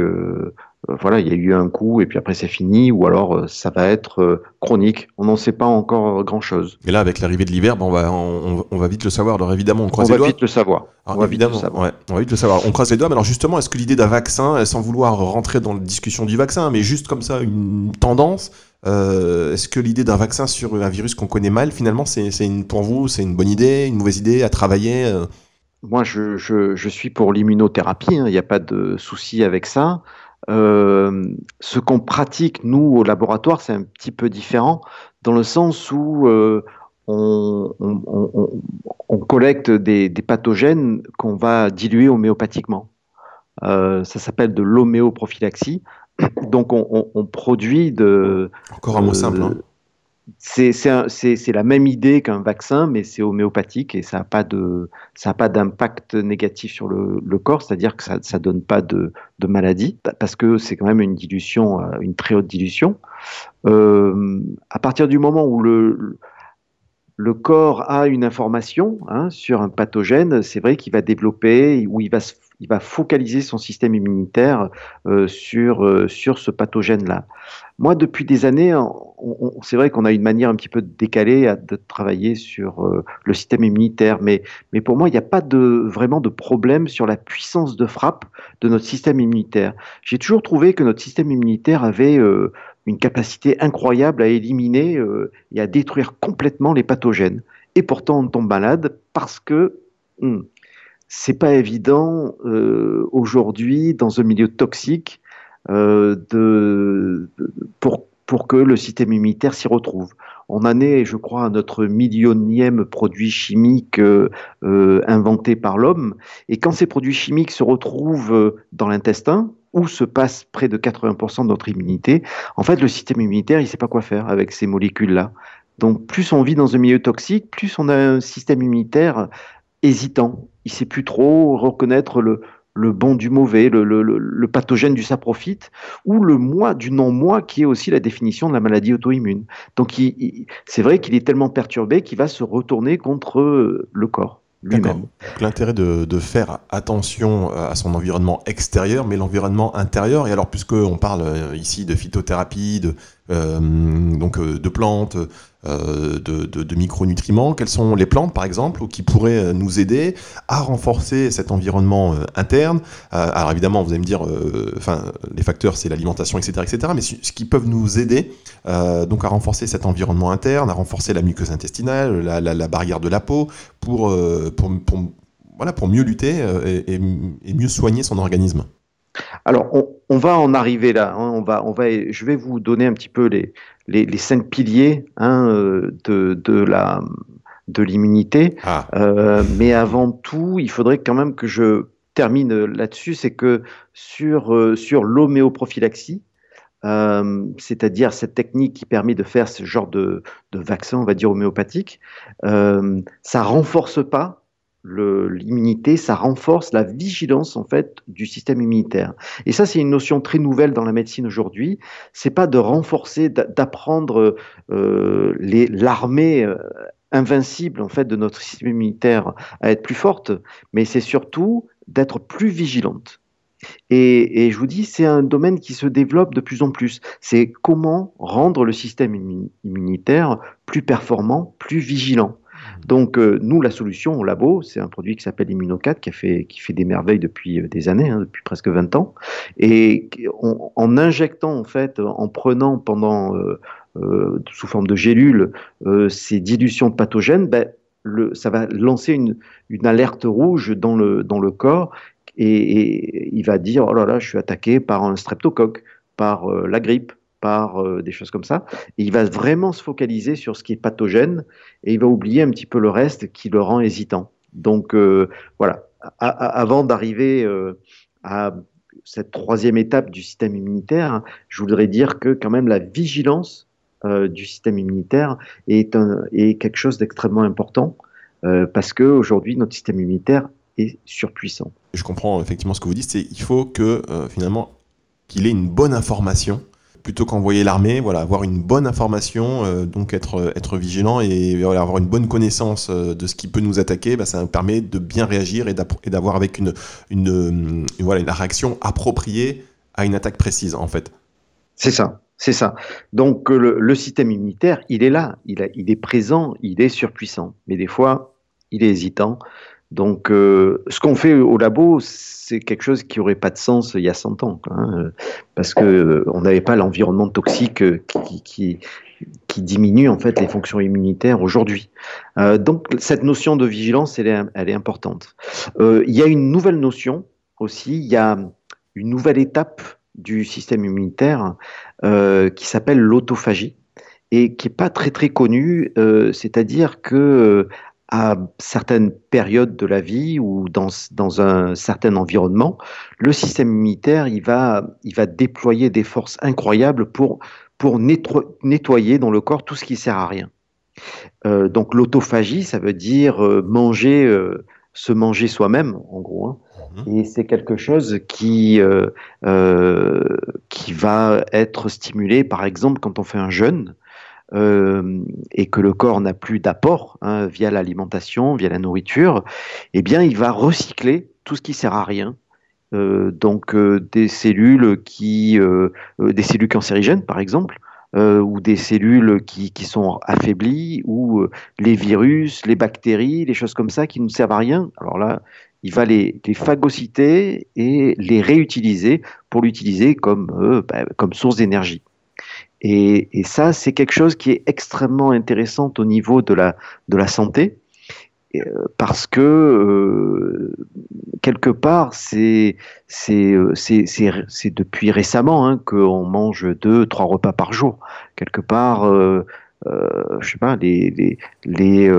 voilà, il y a eu un coup et puis après c'est fini, ou alors ça va être chronique. On n'en sait pas encore grand-chose. Mais là, avec l'arrivée de l'hiver, ben, on, va, on, va vite le savoir. Alors évidemment, on croise on les va Vite le savoir. on va vite le savoir. on va vite le savoir. On croise les doigts. Mais alors justement, est-ce que l'idée d'un vaccin, sans vouloir rentrer dans la discussion du vaccin, mais juste comme ça, une tendance, euh, est-ce que l'idée d'un vaccin sur un virus qu'on connaît mal, finalement, c'est pour vous, c'est une bonne idée, une mauvaise idée à travailler euh? Moi, je, suis pour l'immunothérapie, hein, il n'y a pas de souci avec ça. Euh, ce qu'on pratique, nous, au laboratoire, c'est un petit peu différent, dans le sens où on, collecte des pathogènes qu'on va diluer homéopathiquement. ça s'appelle de l'homéoprophylaxie. Donc on, produit de... Encore un mot simple. Hein. C'est la même idée qu'un vaccin, mais c'est homéopathique et ça n'a pas d'impact négatif sur le, corps, c'est-à-dire que ça ne donne pas de, maladie, parce que c'est quand même une dilution, euh, une très haute dilution. Euh, à partir du moment où le, le corps a une information hein, sur un pathogène, c'est vrai qu'il va développer, ou il va se il va focaliser son système immunitaire euh, sur, euh, sur ce pathogène-là. Moi, depuis des années, c'est vrai qu'on a une manière un petit peu décalée de travailler sur euh, le système immunitaire, mais, mais pour moi, il n'y a pas vraiment de problème sur la puissance de frappe de notre système immunitaire. J'ai toujours trouvé que notre système immunitaire avait une capacité incroyable à éliminer et à détruire complètement les pathogènes. Et pourtant, on tombe malade parce que hmm, c'est pas évident euh, aujourd'hui dans un milieu toxique euh, pour que le système immunitaire s'y retrouve. On en est, je crois, à notre millionième produit chimique euh, inventé par l'homme. Et quand ces produits chimiques se retrouvent dans l'intestin, où se passe près de 80% de notre immunité, en fait, le système immunitaire, il ne sait pas quoi faire avec ces molécules-là. Donc, plus on vit dans un milieu toxique, plus on a un système immunitaire hésitant. Il sait plus trop reconnaître le, bon du mauvais, le, pathogène du saprofite, ou le moi du non-moi, qui est aussi la définition de la maladie auto-immune. Donc c'est vrai qu'il est tellement perturbé qu'il va se retourner contre euh, le corps lui-même. L'intérêt de, faire attention à son environnement extérieur, mais l'environnement intérieur, et alors puisqu'on parle euh, ici de phytothérapie, euh, donc, de plantes, euh, de, de, micronutriments, quelles sont les plantes par exemple qui pourraient euh, nous aider à renforcer cet environnement euh, interne? alors évidemment, vous allez me dire, enfin les facteurs c'est l'alimentation, etc., etc. Mais ce qui peuvent nous aider donc à renforcer cet environnement interne, à renforcer la muqueuse intestinale, la, barrière de la peau, pour, pour, voilà, pour mieux lutter et, mieux soigner son organisme. Alors, on, va en arriver là. Hein. on va, on va, je vais vous donner un petit peu les, les, cinq piliers hein, euh, de, de, la de l'immunité. Ah. Euh, mais avant tout, il faudrait quand même que je termine là-dessus, c'est que sur, euh, sur l'homéoprophylaxie, c'est-à-dire cette technique qui permet de faire ce genre de, de vaccin, on va dire homéopathique, ça renforce pas l'immunité, ça renforce la vigilance en fait du système immunitaire. Et ça, c'est une notion très nouvelle dans la médecine aujourd'hui. C'est pas de renforcer, d'apprendre euh, l'armée euh, invincible en fait de notre système immunitaire à être plus forte, mais c'est surtout d'être plus vigilante. Et, et, je vous dis, c'est un domaine qui se développe de plus en plus. C'est comment rendre le système immunitaire plus performant, plus vigilant. Donc, euh, nous, la solution au labo, c'est un produit qui s'appelle Immunocat, qui, fait, qui fait des merveilles depuis euh, des années, hein, depuis presque 20 ans. Et en injectant, en fait, en prenant pendant, euh, sous forme de gélules, ces dilutions pathogènes, ben, ça va lancer une, alerte rouge dans le, dans le corps et, il va dire oh là là, je suis attaqué par un streptocoque, par la grippe, par euh, des choses comme ça. Il va vraiment se focaliser sur ce qui est pathogène et il va oublier un petit peu le reste qui le rend hésitant. Donc euh, voilà, avant d'arriver à cette troisième étape du système immunitaire, je voudrais dire que quand même la vigilance du système immunitaire est, quelque chose d'extrêmement important parce qu'aujourd'hui notre système immunitaire est surpuissant. Je comprends effectivement ce que vous dites, c'est qu'il faut que finalement qu'il ait une bonne information plutôt qu'envoyer l'armée, voilà, avoir une bonne information, euh, donc être, être vigilant et avoir une bonne connaissance euh, de ce qui peut nous attaquer, bah, ça permet de bien réagir et d'avoir avec une, une, voilà, une réaction appropriée à une attaque précise, en fait. C'est ça, c'est ça. Donc le, le, système immunitaire, il est là, il, a, il est présent, il est surpuissant, mais des fois, il est hésitant. Donc, euh, ce qu'on fait au labo, c'est quelque chose qui n'aurait pas de sens il y a 100 ans, hein, parce que euh, on n'avait pas l'environnement toxique euh, qui, diminue en fait les fonctions immunitaires aujourd'hui. donc, cette notion de vigilance, elle est, elle est importante. il y a une nouvelle notion aussi, il y a une nouvelle étape du système immunitaire qui s'appelle l'autophagie et qui n'est pas très très connue, c'est-à-dire que à certaines périodes de la vie ou dans, dans un certain environnement, le système immunitaire il va, il va déployer des forces incroyables pour, pour nettoyer dans le corps tout ce qui sert à rien. Euh, donc l'autophagie, ça veut dire euh, manger, euh, se manger soi-même, en gros. Hein. Mhm. Et c'est quelque chose qui, qui va être stimulé, par exemple, quand on fait un jeûne. Euh, et que le corps n'a plus d'apport hein, via l'alimentation, via la nourriture, eh bien, il va recycler tout ce qui sert à rien. Euh, donc euh, des cellules qui, des cellules cancérigènes par exemple, ou des cellules qui, qui sont affaiblies, ou les virus, les bactéries, les choses comme ça qui ne servent à rien. Alors là, il va les, phagocyter et les réutiliser pour l'utiliser comme, bah, comme source d'énergie. Et, ça, c'est quelque chose qui est extrêmement intéressant au niveau de la, de la santé, euh, parce que euh, quelque part, c'est euh, c'est depuis récemment hein, qu'on mange deux, trois repas par jour. Quelque part, euh, euh, je sais pas, les les les,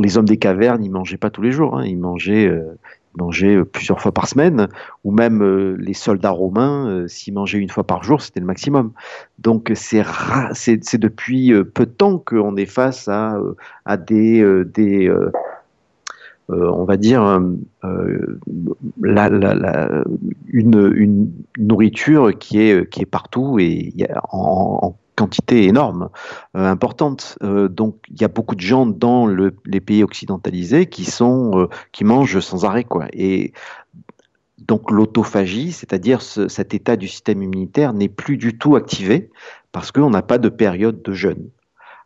les hommes des cavernes, ils mangeaient pas tous les jours. Hein, ils mangeaient mangeaient euh, plusieurs fois par semaine, ou même euh, les soldats romains, euh, mangeaient une fois par jour, c'était le maximum. Donc c'est depuis peu de temps qu'on est face à, à des, des on va dire, la, la, une, une, nourriture qui est, qui est partout et en quantité énorme, euh, importante. Euh, donc il y a beaucoup de gens dans le, les pays occidentalisés qui sont euh, qui mangent sans arrêt quoi. Et donc l'autophagie, c'est-à-dire cet état du système immunitaire, n'est plus du tout activé parce qu'on n'a pas de période de jeûne.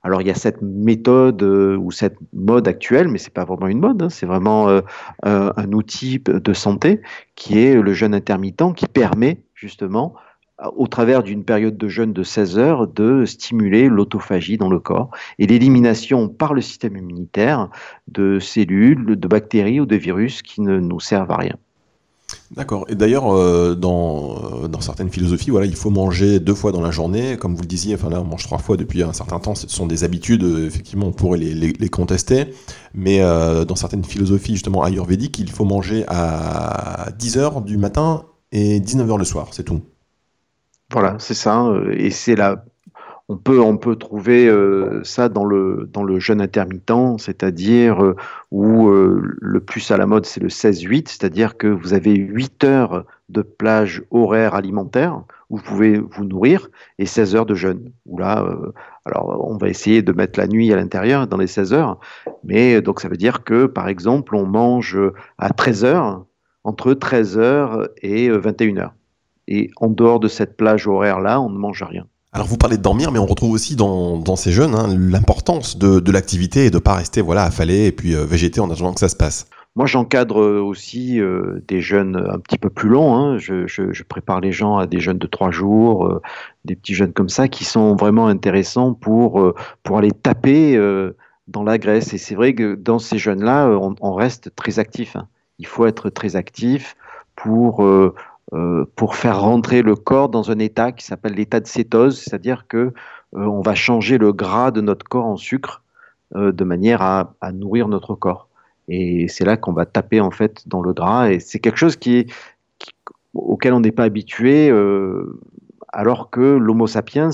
Alors il y a cette méthode ou cette mode actuelle, mais c'est pas vraiment une mode, hein, c'est vraiment un outil de santé qui est le jeûne intermittent qui permet justement au travers d'une période de jeûne de 16 heures, de stimuler l'autophagie dans le corps et l'élimination par le système immunitaire de cellules, de bactéries ou de virus qui ne nous servent à rien. D'accord. Et d'ailleurs, euh, dans, euh, dans, certaines philosophies, voilà, il faut manger deux fois dans la journée. Comme vous le disiez, enfin là, on mange trois fois depuis un certain temps. Ce sont des habitudes, euh, effectivement, on pourrait les, les, contester. Mais dans certaines philosophies, justement, ayurvédiques, il faut manger à 10 heures du matin et 19 heures le soir. C'est tout. Voilà, c'est ça. Euh, et c'est là, on peut, on peut trouver euh, ça dans le, dans le jeûne intermittent, c'est-à-dire euh, où le plus à la mode, c'est le 16-8, c'est-à-dire que vous avez 8 heures de plage horaire alimentaire où vous pouvez vous nourrir et 16 heures de jeûne. Là, alors on va essayer de mettre la nuit à l'intérieur dans les 16 heures, mais donc ça veut dire que par exemple, on mange à 13 heures, entre 13 heures et 21 heures. Et en dehors de cette plage horaire-là, on ne mange rien. Alors vous parlez de dormir, mais on retrouve aussi dans, ces jeunes hein, l'importance de, l'activité et de ne pas rester voilà, affalé et puis euh, végéter en attendant que ça se passe. Moi, j'encadre aussi euh, des jeunes un petit peu plus longs. Hein. Je, prépare les gens à des jeunes de trois jours, euh, des petits jeunes comme ça, qui sont vraiment intéressants pour, pour aller taper dans la graisse. Et c'est vrai que dans ces jeunes-là, on, reste très actif. Hein. Il faut être très actif pour, euh, euh, pour faire rentrer le corps dans un état qui s'appelle l'état de cétose, c'est-à-dire que euh, on va changer le gras de notre corps en sucre de manière à, nourrir notre corps. Et c'est là qu'on va taper en fait dans le gras. Et c'est quelque chose qui auquel on n'est pas habitué, alors que l'Homo sapiens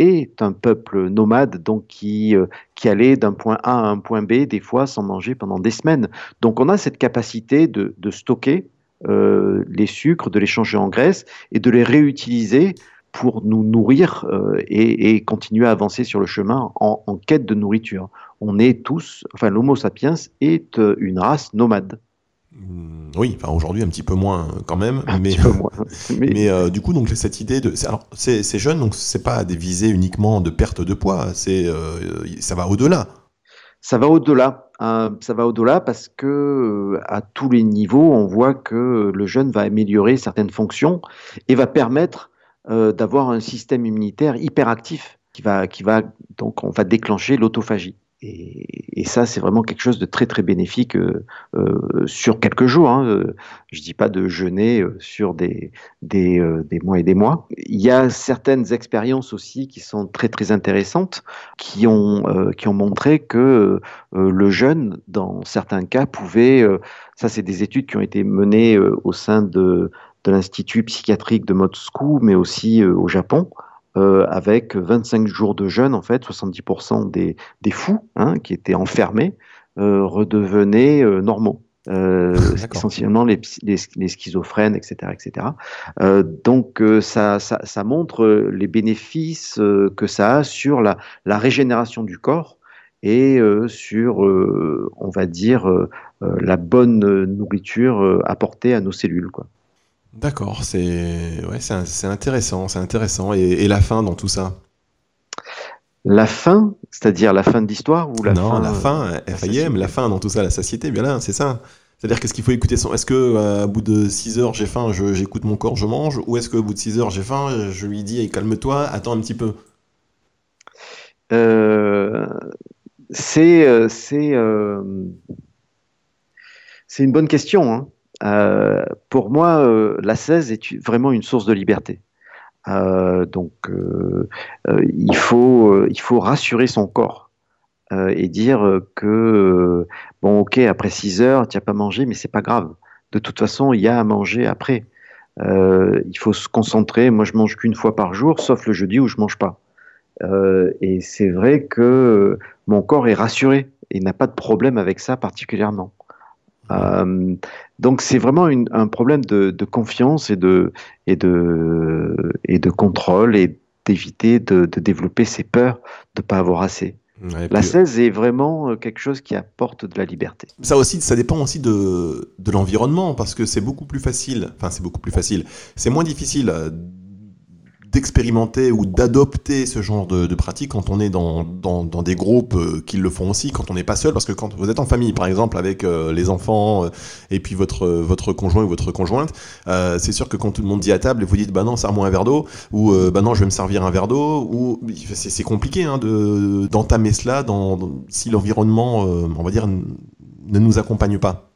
est un peuple nomade, donc qui, euh, allait d'un point A à un point B, des fois sans manger pendant des semaines. Donc on a cette capacité de stocker euh, les sucres, de les changer en graisse et de les réutiliser pour nous nourrir euh, et, et, continuer à avancer sur le chemin en, en quête de nourriture. On est tous, enfin l'Homo sapiens est euh, une race nomade. Hmm, oui, enfin aujourd'hui un petit peu moins quand même, mais, mais... Euh, du coup donc cette idée de alors c'est jeune donc c'est pas des visées uniquement de perte de poids, c'est ça va au-delà. Ça va au-delà, hein, ça va au-delà parce que à tous les niveaux on voit que le jeune va améliorer certaines fonctions et va permettre d'avoir un système immunitaire hyperactif qui va qui va donc on va déclencher l'autophagie. Et, ça, c'est vraiment quelque chose de très très bénéfique euh, euh, sur quelques jours. Hein. Euh, je dis pas de jeûner sur des, des, des, mois et des mois. Il y a certaines expériences aussi qui sont très très intéressantes, qui ont, qui ont montré que le jeûne, dans certains cas, pouvait... ça, c'est des études qui ont été menées au sein de, de l'Institut psychiatrique de Moscou, mais aussi au Japon. Euh, avec 25 jours de jeûne, en fait, 70% des, des fous hein, qui étaient enfermés euh, redevenaient euh, normaux. essentiellement les, les, schizophrènes, etc. etc. donc ça, ça, ça, montre les bénéfices que ça a sur la, la régénération du corps et sur, on va dire, la bonne nourriture apportée à nos cellules. Quoi. D'accord, c'est ouais, c'est intéressant, c'est intéressant. Et, la fin dans tout ça? La fin, c'est-à-dire la fin de l'histoire ou la non, fin la fin, FIM, la fin dans tout ça, la satiété, bien là, c'est ça. C'est-à-dire qu'est-ce qu'il faut écouter son... Est-ce que euh, à bout de 6 heures j'ai faim, j'écoute mon corps, je mange Ou est-ce qu'au bout de 6 heures j'ai faim, je lui dis calme-toi, attends un petit peu? Euh, C'est euh, c'est c'est une bonne question. Hein. Euh, pour moi, euh, la 16 est vraiment une source de liberté. Euh, donc, il, faut, il faut rassurer son corps et dire que, bon, ok, après 6 heures, tu n'as pas mangé, mais c'est pas grave. De toute façon, il y a à manger après. il faut se concentrer. Moi, je mange qu'une fois par jour, sauf le jeudi où je mange pas. et c'est vrai que mon corps est rassuré et n'a pas de problème avec ça particulièrement. Euh, donc c'est vraiment un problème de, confiance et de, et, de, et de contrôle et d'éviter de, développer ses peurs de ne pas avoir assez. la 16 est vraiment euh, quelque chose qui apporte de la liberté. Ça aussi, ça dépend aussi de, de l'environnement, parce que c'est beaucoup plus facile, enfin c'est beaucoup plus facile, c'est moins difficile euh, d'expérimenter ou d'adopter ce genre de, pratique quand on est dans, dans, des groupes euh, qui le font aussi, quand on n'est pas seul, parce que quand vous êtes en famille, par exemple, avec euh, les enfants euh, et puis votre, votre conjoint ou votre conjointe, c'est sûr que quand tout le monde dit à table et vous dites bah non, serre-moi un verre d'eau, ou bah non, je vais me servir un verre d'eau, ou c'est compliqué hein, d'entamer cela dans, si l'environnement, on va dire, ne nous accompagne pas.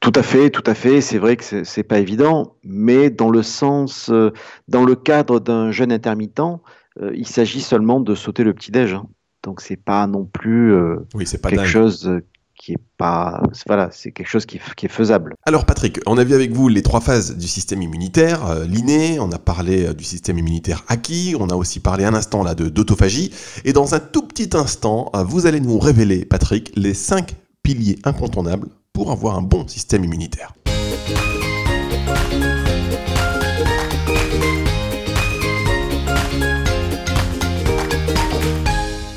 Tout à fait, tout à fait. C'est vrai que c'est pas évident, mais dans le sens, euh, dans le cadre d'un jeûne intermittent, euh, il s'agit seulement de sauter le petit déj. Hein. Donc c'est pas non plus euh, oui, pas quelque chose qui est pas, voilà, c'est quelque chose qui, est faisable. Alors Patrick, on a vu avec vous les trois phases du système immunitaire, l'inné, on a parlé du système immunitaire acquis, on a aussi parlé un instant là de d'autophagie, et dans un tout petit instant, vous allez nous révéler, Patrick, les cinq piliers incontournables pour avoir un bon système immunitaire.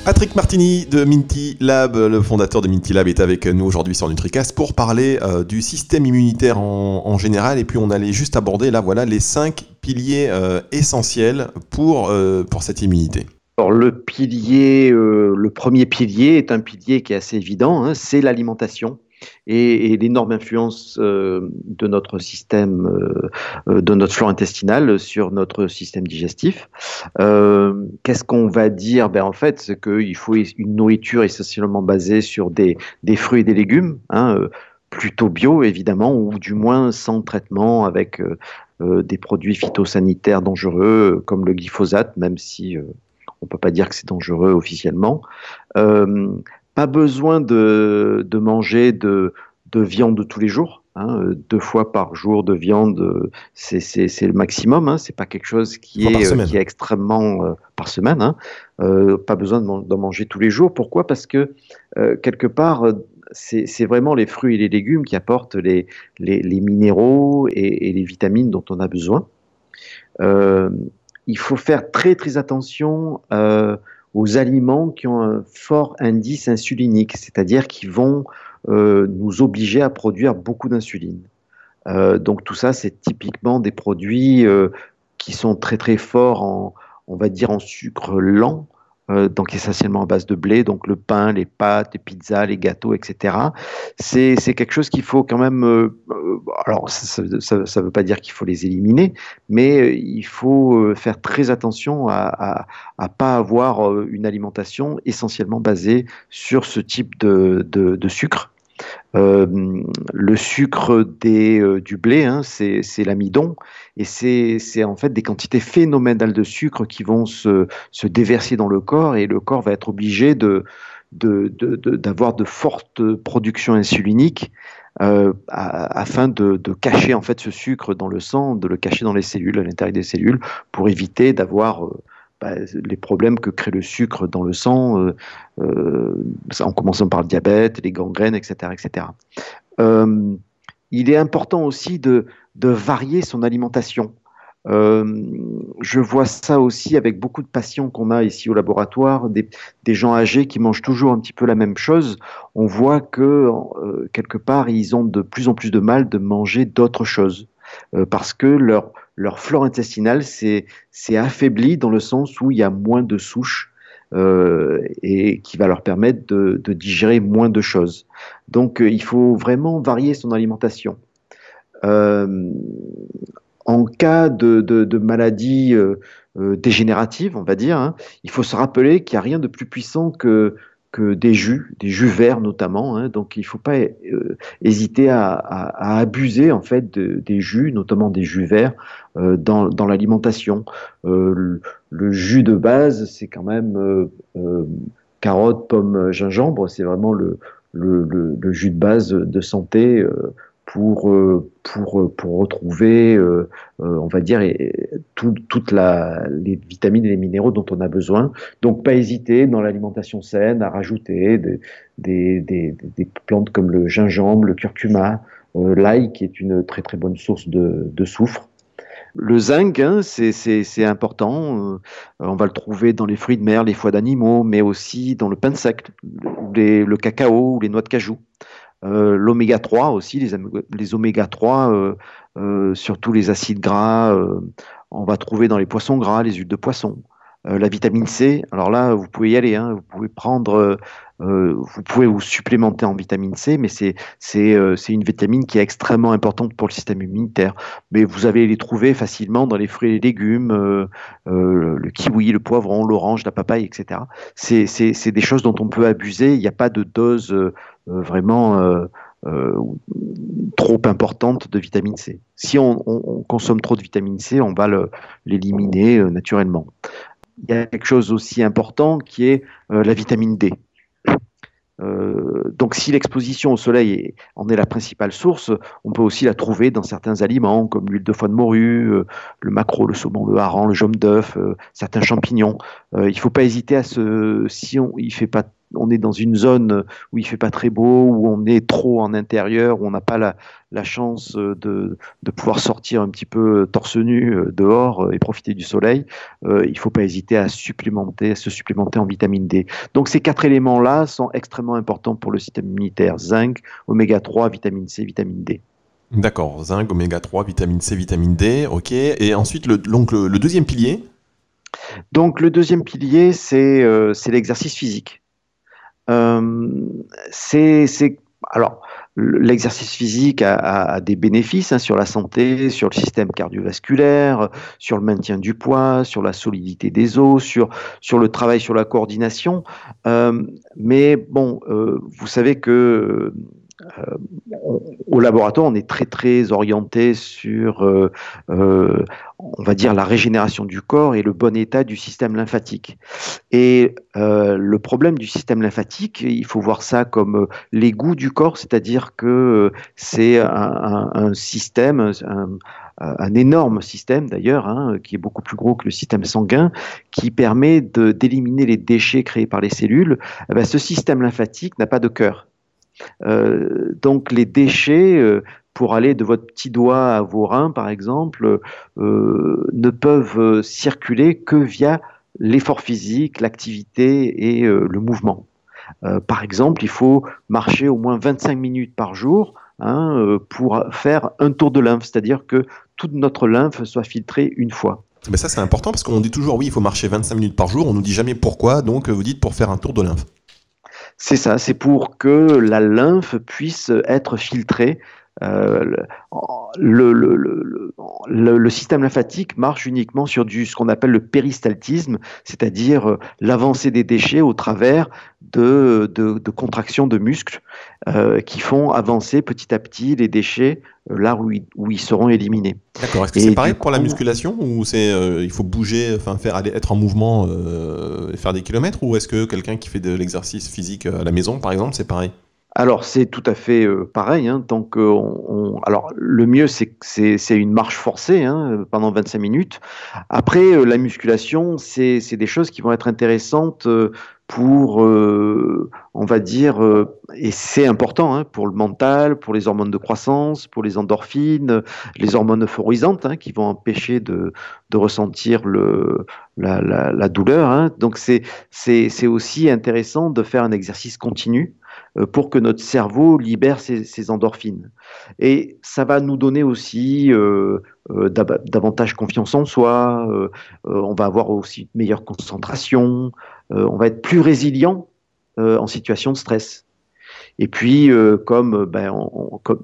Patrick Martini de Minty Lab, le fondateur de Minty Lab, est avec nous aujourd'hui sur NutriCast pour parler euh, du système immunitaire en, général. Et puis on allait juste aborder là, voilà, les cinq piliers euh, essentiels pour, euh, pour cette immunité. Alors le pilier, le premier pilier est un pilier qui est assez évident, hein, c'est l'alimentation. Et, l'énorme influence euh, de notre système, euh, de notre flore intestinale sur notre système digestif. Qu'est-ce qu'on va dire? Ben, En fait, c'est qu'il faut une nourriture essentiellement basée sur des, des fruits et des légumes, hein, plutôt bio évidemment, ou du moins sans traitement avec des produits phytosanitaires dangereux comme le glyphosate, même si on ne peut pas dire que c'est dangereux officiellement. Pas besoin de, de manger de, de, viande tous les jours. Hein, deux fois par jour de viande, c'est le maximum. Hein, c'est pas quelque chose qui, est, qui est extrêmement euh, par semaine. Hein, euh, pas besoin d'en manger tous les jours. Pourquoi? Parce que euh, quelque part, c'est vraiment les fruits et les légumes qui apportent les, les, les minéraux et, et, les vitamines dont on a besoin. il faut faire très très attention aux aliments qui ont un fort indice insulinique, c'est-à-dire qui vont euh, nous obliger à produire beaucoup d'insuline. Euh, donc tout ça, c'est typiquement des produits euh, qui sont très très forts en, on va dire, en sucre lent, euh, donc essentiellement à base de blé, donc le pain, les pâtes, les pizzas, les gâteaux, etc. C'est quelque chose qu'il faut quand même. Euh, euh, alors, ça ne veut pas dire qu'il faut les éliminer, mais il faut faire très attention à ne pas avoir une alimentation essentiellement basée sur ce type de, de, de sucre. Euh, le sucre des, euh, du blé, hein, c'est l'amidon, et c'est en fait des quantités phénoménales de sucre qui vont se, se, déverser dans le corps, et le corps va être obligé de d'avoir de, de, fortes productions insuliniques euh, afin de, de, cacher en fait ce sucre dans le sang, de le cacher dans les cellules, à l'intérieur des cellules, pour éviter d'avoir bah, les problèmes que crée le sucre dans le sang, euh, euh, en commençant par le diabète, les gangrènes, etc. etc. Euh, il est important aussi de, varier son alimentation. je vois ça aussi avec beaucoup de patients qu'on a ici au laboratoire, des, gens âgés qui mangent toujours un petit peu la même chose. On voit que quelque part, ils ont de plus en plus de mal de manger d'autres choses parce que leur, leur flore intestinale s'est affaiblie dans le sens où il y a moins de souches euh, et qui va leur permettre de, digérer moins de choses. Donc euh, il faut vraiment varier son alimentation. Euh, en cas de, de, maladie dégénérative, on va dire, hein, il faut se rappeler qu'il n'y a rien de plus puissant que que des jus, des jus verts notamment. Hein, donc il ne faut pas euh, hésiter à, abuser en fait des jus, notamment des jus verts, euh, dans, l'alimentation. Euh, le, jus de base, c'est quand même carotte, pomme, gingembre. C'est vraiment le, jus de base de santé pour, euh, pour, euh, pour retrouver, euh, on va dire, toutes les vitamines et les minéraux dont on a besoin. Donc, pas hésiter dans l'alimentation saine à rajouter des, des, des, plantes comme le gingembre, le curcuma, l'ail, qui est une très très bonne source de, de soufre. Le zinc, hein, c'est important. on va le trouver dans les fruits de mer, les foies d'animaux, mais aussi dans le pain sec, le cacao ou les noix de cajou. Euh, l'oméga 3 aussi, les, oméga 3, euh, euh, surtout les acides gras, on va trouver dans les poissons gras, les huiles de poisson. La vitamine C, alors là, vous pouvez y aller, hein, vous pouvez prendre euh, vous pouvez vous supplémenter en vitamine C, mais c'est euh, une vitamine qui est extrêmement importante pour le système immunitaire. Mais vous allez les trouver facilement dans les fruits et les légumes, euh, le kiwi, le poivron, l'orange, la papaye, etc. C'est des choses dont on peut abuser. Il n'y a pas de dose vraiment trop importante de vitamine C. Si on, consomme trop de vitamine C, on va l'éliminer naturellement. Il y a quelque chose aussi important qui est la vitamine D. Euh, donc si l'exposition au soleil en est la principale source, on peut aussi la trouver dans certains aliments comme l'huile de foie de morue, euh, le maquereau, le saumon, le hareng, le jaune d'œuf, euh, certains champignons. il ne faut pas hésiter à se, si on, il fait pas on est dans une zone où il fait pas très beau, où on est trop en intérieur, où on n'a pas la, chance de, pouvoir sortir un petit peu torse nu euh, dehors euh, et profiter du soleil, euh, il faut pas hésiter à supplémenter, à se supplémenter en vitamine D. Donc ces quatre éléments-là sont extrêmement importants pour le système immunitaire zinc, oméga 3, vitamine C, vitamine D. D'accord, zinc, oméga 3, vitamine C, vitamine D, ok. Et ensuite, le, donc le, deuxième pilier? Donc le deuxième pilier, c'est l'exercice physique. Euh, c'est alors l'exercice physique a, des bénéfices hein, sur la santé, sur le système cardiovasculaire, sur le maintien du poids, sur la solidité des os, sur, sur le travail sur la coordination. Euh, mais bon, euh, vous savez que au laboratoire, on est très très orienté sur, euh, euh, on va dire, la régénération du corps et le bon état du système lymphatique. Et le problème du système lymphatique, il faut voir ça comme l'égout du corps, c'est-à-dire que c'est un, système, un, énorme système d'ailleurs, hein, qui est beaucoup plus gros que le système sanguin, qui permet d'éliminer les déchets créés par les cellules. Eh ben, ce système lymphatique n'a pas de cœur. Euh, donc les déchets, euh, pour aller de votre petit doigt à vos reins, par exemple, euh, ne peuvent circuler que via l'effort physique, l'activité et le mouvement. par exemple, il faut marcher au moins 25 minutes par jour hein, pour faire un tour de lymphe, c'est-à-dire que toute notre lymphe soit filtrée une fois. Mais ça c'est important parce qu'on dit toujours oui il faut marcher 25 minutes par jour, on nous dit jamais pourquoi, donc vous dites pour faire un tour de lymphe. C'est ça, c'est pour que la lymphe puisse être filtrée. Euh, le, le, système lymphatique marche uniquement sur du, ce qu'on appelle le péristaltisme, c'est-à-dire euh, l'avancée des déchets au travers de, de, de contractions de muscles euh, qui font avancer petit à petit les déchets euh, là où ils, où ils, seront éliminés. D'accord. Est-ce que c'est pareil pour la musculation ou c'est il faut bouger, enfin faire aller, être en mouvement, et faire des kilomètres ou est-ce que quelqu'un qui fait de l'exercice physique à la maison par exemple c'est pareil? Alors c'est tout à fait euh, pareil. Hein, donc on, alors le mieux c'est c'est une marche forcée hein, pendant 25 minutes. Après euh, la musculation c'est des choses qui vont être intéressantes euh, pour on va dire et c'est important hein, pour le mental, pour les hormones de croissance, pour les endorphines, les hormones euphorisantes qui vont empêcher de, de ressentir le la, la, la douleur. Donc c'est aussi intéressant de faire un exercice continu pour que notre cerveau libère ses, endorphines. Et ça va nous donner aussi euh, euh, davantage confiance en soi, on va avoir aussi une meilleure concentration, on va être plus résilient en situation de stress. Et puis, comme, ben,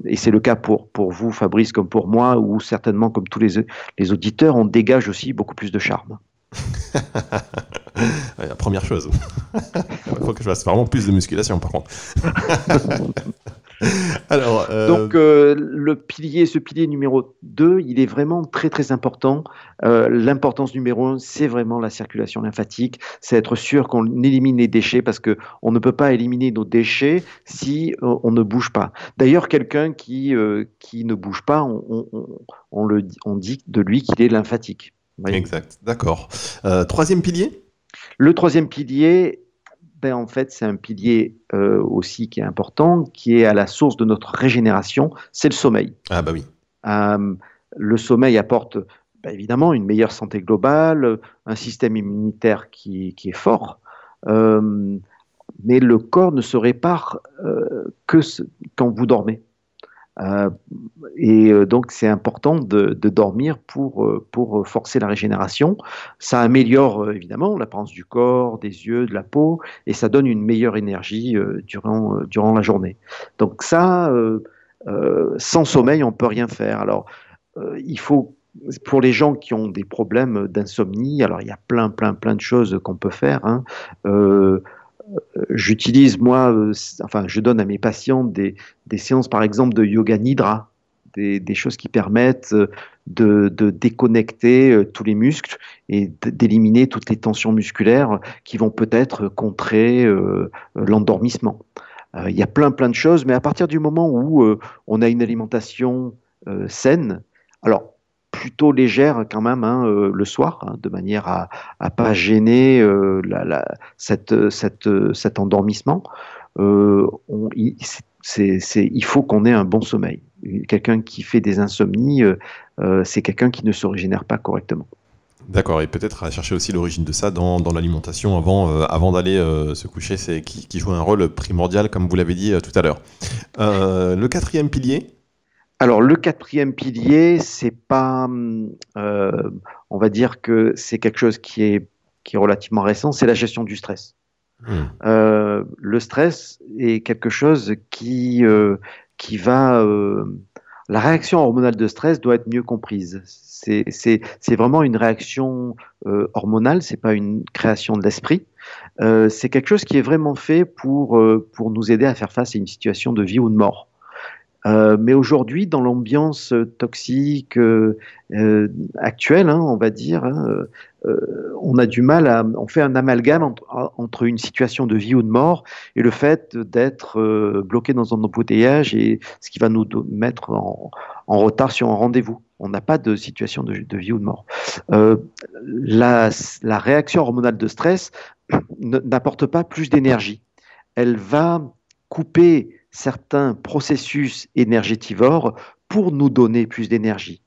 et c'est le cas pour, pour vous, Fabrice, comme pour moi, ou certainement comme tous les, les auditeurs, on dégage aussi beaucoup plus de charme. la première chose. Il faut que je fasse vraiment plus de musculation, par contre. Alors, euh, Donc, euh, le pilier, ce pilier numéro 2, il est vraiment très très important. Euh, l'importance numéro 1, c'est vraiment la circulation lymphatique. C'est être sûr qu'on élimine les déchets parce qu'on ne peut pas éliminer nos déchets si on ne bouge pas. D'ailleurs, quelqu'un qui, qui ne bouge pas, on, on, le, on dit de lui qu'il est lymphatique. Exact, d'accord. Troisième pilier? Le troisième pilier, ben, en fait, c'est un pilier euh, aussi qui est important, qui est à la source de notre régénération, c'est le sommeil. Ah bah oui. Euh, le sommeil apporte ben, évidemment une meilleure santé globale, un système immunitaire qui, qui est fort, mais le corps ne se répare que quand vous dormez. Euh, et euh, donc c'est important de, dormir pour, euh, pour forcer la régénération. Ça améliore évidemment l'apparence du corps, des yeux, de la peau, et ça donne une meilleure énergie durant, durant la journée. Donc ça, sans sommeil, on peut rien faire. Alors il faut pour les gens qui ont des problèmes d'insomnie, alors il y a plein, plein, plein de choses qu'on peut faire. Hein j'utilise moi, euh, enfin, je donne à mes patients des, séances, par exemple, de yoga nidra, des, choses qui permettent euh, de, déconnecter euh, tous les muscles et d'éliminer toutes les tensions musculaires qui vont peut-être contrer l'endormissement. Il y a plein plein de choses, mais à partir du moment où on a une alimentation saine, alors plutôt légère quand même hein, euh, le soir, hein, de manière à ne pas gêner euh, la, cette, cette, cet endormissement. Euh, il, il, faut qu'on ait un bon sommeil. Quelqu'un qui fait des insomnies, c'est quelqu'un qui ne se régénère pas correctement. D'accord, et peut-être à chercher aussi l'origine de ça dans, dans l'alimentation avant, avant d'aller se coucher, c'est qui, joue un rôle primordial, comme vous l'avez dit tout à l'heure. le quatrième pilier alors le quatrième pilier, c'est pas, euh, on va dire que c'est quelque chose qui est, qui est relativement récent, c'est la gestion du stress. Hmm. Euh, le stress est quelque chose qui, euh, qui va la réaction hormonale de stress doit être mieux comprise. C'est vraiment une réaction euh, hormonale, c'est pas une création de l'esprit. Euh, c'est quelque chose qui est vraiment fait pour, euh, pour nous aider à faire face à une situation de vie ou de mort. Euh, mais aujourd'hui, dans l'ambiance toxique euh, euh, actuelle, hein, on va dire, hein, on a du mal à, on fait un amalgame entre, une situation de vie ou de mort et le fait d'être bloqué dans un embouteillage et ce qui va nous mettre en, retard sur un rendez-vous. On n'a pas de situation de, vie ou de mort. La réaction hormonale de stress n'apporte pas plus d'énergie. Elle va couper certains processus énergétivores pour nous donner plus d'énergie.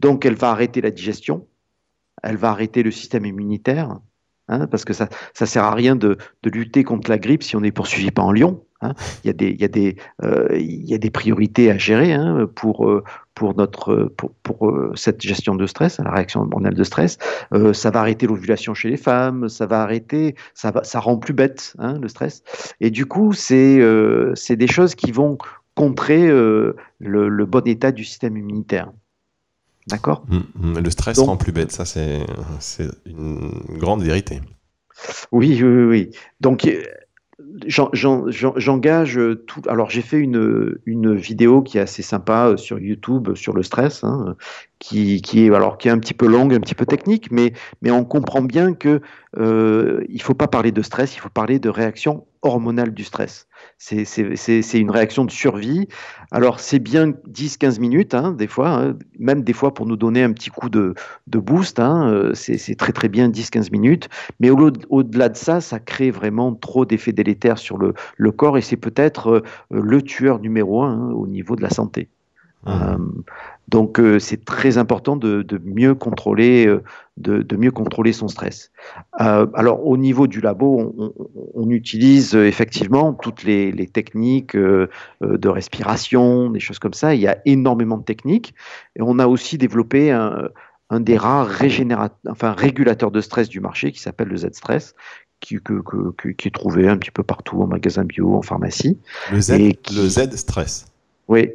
Donc elle va arrêter la digestion, elle va arrêter le système immunitaire, hein, parce que ça ne sert à rien de, de, lutter contre la grippe si on n'est poursuivi pas en lion. Hein. Il, y a des, y euh, y a des priorités à gérer hein, pour, euh, pour, notre, pour, pour euh, cette gestion de stress, la réaction hormonale de stress. Euh, ça va arrêter l'ovulation chez les femmes, ça va arrêter, ça, va, ça rend plus bête hein, le stress. Et du coup, c'est euh, des choses qui vont contrer euh, le, le, bon état du système immunitaire. D'accord? Mmh, mmh. Le stress rend plus bête, ça c'est une grande vérité. Oui, oui, oui. Donc J'engage tout. Alors j'ai fait une, vidéo qui est assez sympa euh, sur YouTube sur le stress, hein, qui, est alors qui est un petit peu longue, un petit peu technique, mais mais on comprend bien que euh, il faut pas parler de stress, il faut parler de réaction hormonale du stress. C'est une réaction de survie. Alors, c'est bien 10-15 minutes, hein, des fois, hein, même des fois pour nous donner un petit coup de, de boost. Hein, euh, c'est très très bien 10-15 minutes. Mais au-delà de ça, ça crée vraiment trop d'effets délétères sur le, le, corps et c'est peut-être euh, le tueur numéro un au niveau de la santé. Mmh. Euh, donc euh, c'est très important de, de mieux contrôler, euh, de, de, mieux contrôler son stress. Euh, alors au niveau du labo, on, on utilise effectivement toutes les, les techniques de respiration, des choses comme ça. Il y a énormément de techniques et on a aussi développé un, un des rares enfin régulateurs de stress du marché qui s'appelle le Z-stress, qui, que, que, qui, est trouvé un petit peu partout en magasin bio, en pharmacie. Le Z, qui... le Z stress. Oui,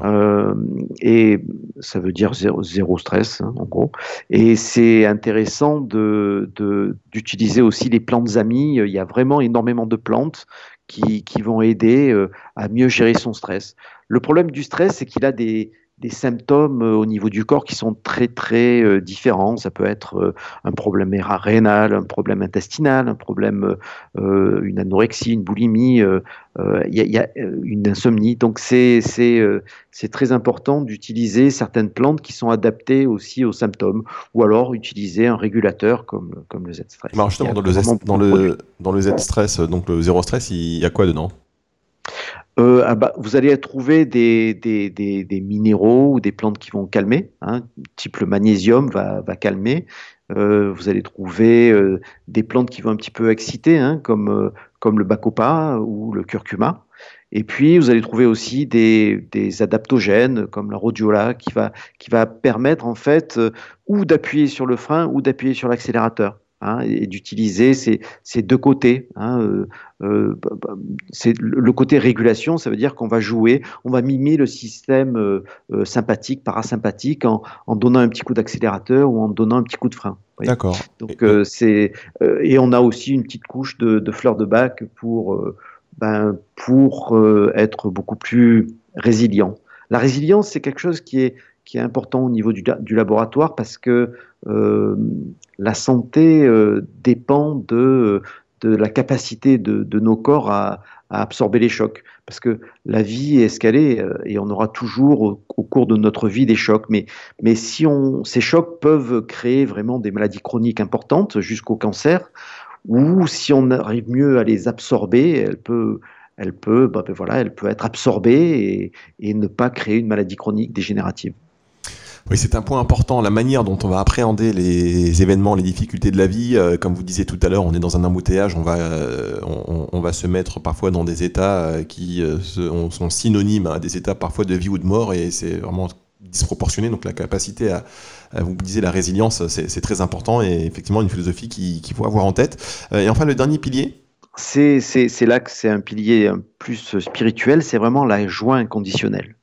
euh, et ça veut dire zéro, stress, hein, en gros. Et c'est intéressant d'utiliser de, aussi les plantes amies. Il y a vraiment énormément de plantes qui, qui vont aider euh, à mieux gérer son stress. Le problème du stress, c'est qu'il a des, des symptômes euh, au niveau du corps qui sont très très euh, différents. Ça peut être euh, un problème rénal, un problème intestinal, un problème, euh, une anorexie, une boulimie, il y, y, a une insomnie. Donc c'est c'est très important d'utiliser certaines plantes qui sont adaptées aussi aux symptômes, ou alors utiliser un régulateur comme comme le Z-stress. Alors justement dans le, Z, dans le dans le Z-stress, donc le zéro stress, il y a quoi dedans? Euh, ah bah, vous allez trouver des, des, des, des, minéraux ou des plantes qui vont calmer, hein, type le magnésium va, va calmer. Euh, vous allez trouver euh, des plantes qui vont un petit peu exciter, hein, comme, euh, comme le bacopa ou le curcuma. Et puis, vous allez trouver aussi des, des adaptogènes comme la rhodiola qui va, qui va permettre en fait euh, ou d'appuyer sur le frein ou d'appuyer sur l'accélérateur. Hein, et d'utiliser ces, ces, deux côtés. Hein, euh, euh, bah, bah, c'est le côté régulation, ça veut dire qu'on va jouer, on va mimer le système euh, sympathique, parasympathique en, en, donnant un petit coup d'accélérateur ou en donnant un petit coup de frein. D'accord. Donc et, c'est et on a aussi une petite couche de, de fleurs de bac pour ben, pour être beaucoup plus résilient. La résilience, c'est quelque chose qui est qui est important au niveau du, laboratoire parce que euh, la santé euh, dépend de, la capacité de, nos corps à, absorber les chocs. Parce que la vie est escalée euh, et on aura toujours au, cours de notre vie des chocs. Mais, mais si on, ces chocs peuvent créer vraiment des maladies chroniques importantes jusqu'au cancer, ou si on arrive mieux à les absorber, elle peut, elle peut, bah, ben voilà, elle peut être absorbée et ne pas créer une maladie chronique dégénérative. Oui, c'est un point important, la manière dont on va appréhender les événements, les difficultés de la vie. Euh, comme vous disiez tout à l'heure, on est dans un embouteillage, on va, euh, on, on, va se mettre parfois dans des états euh, qui sont synonymes à des états parfois de vie ou de mort, et c'est vraiment disproportionné. Donc la capacité à, à vous disiez la résilience, c'est très important, et effectivement une philosophie qu'il faut avoir en tête. et enfin, le dernier pilier c'est là que c'est un pilier plus spirituel, c'est vraiment la joie inconditionnelle.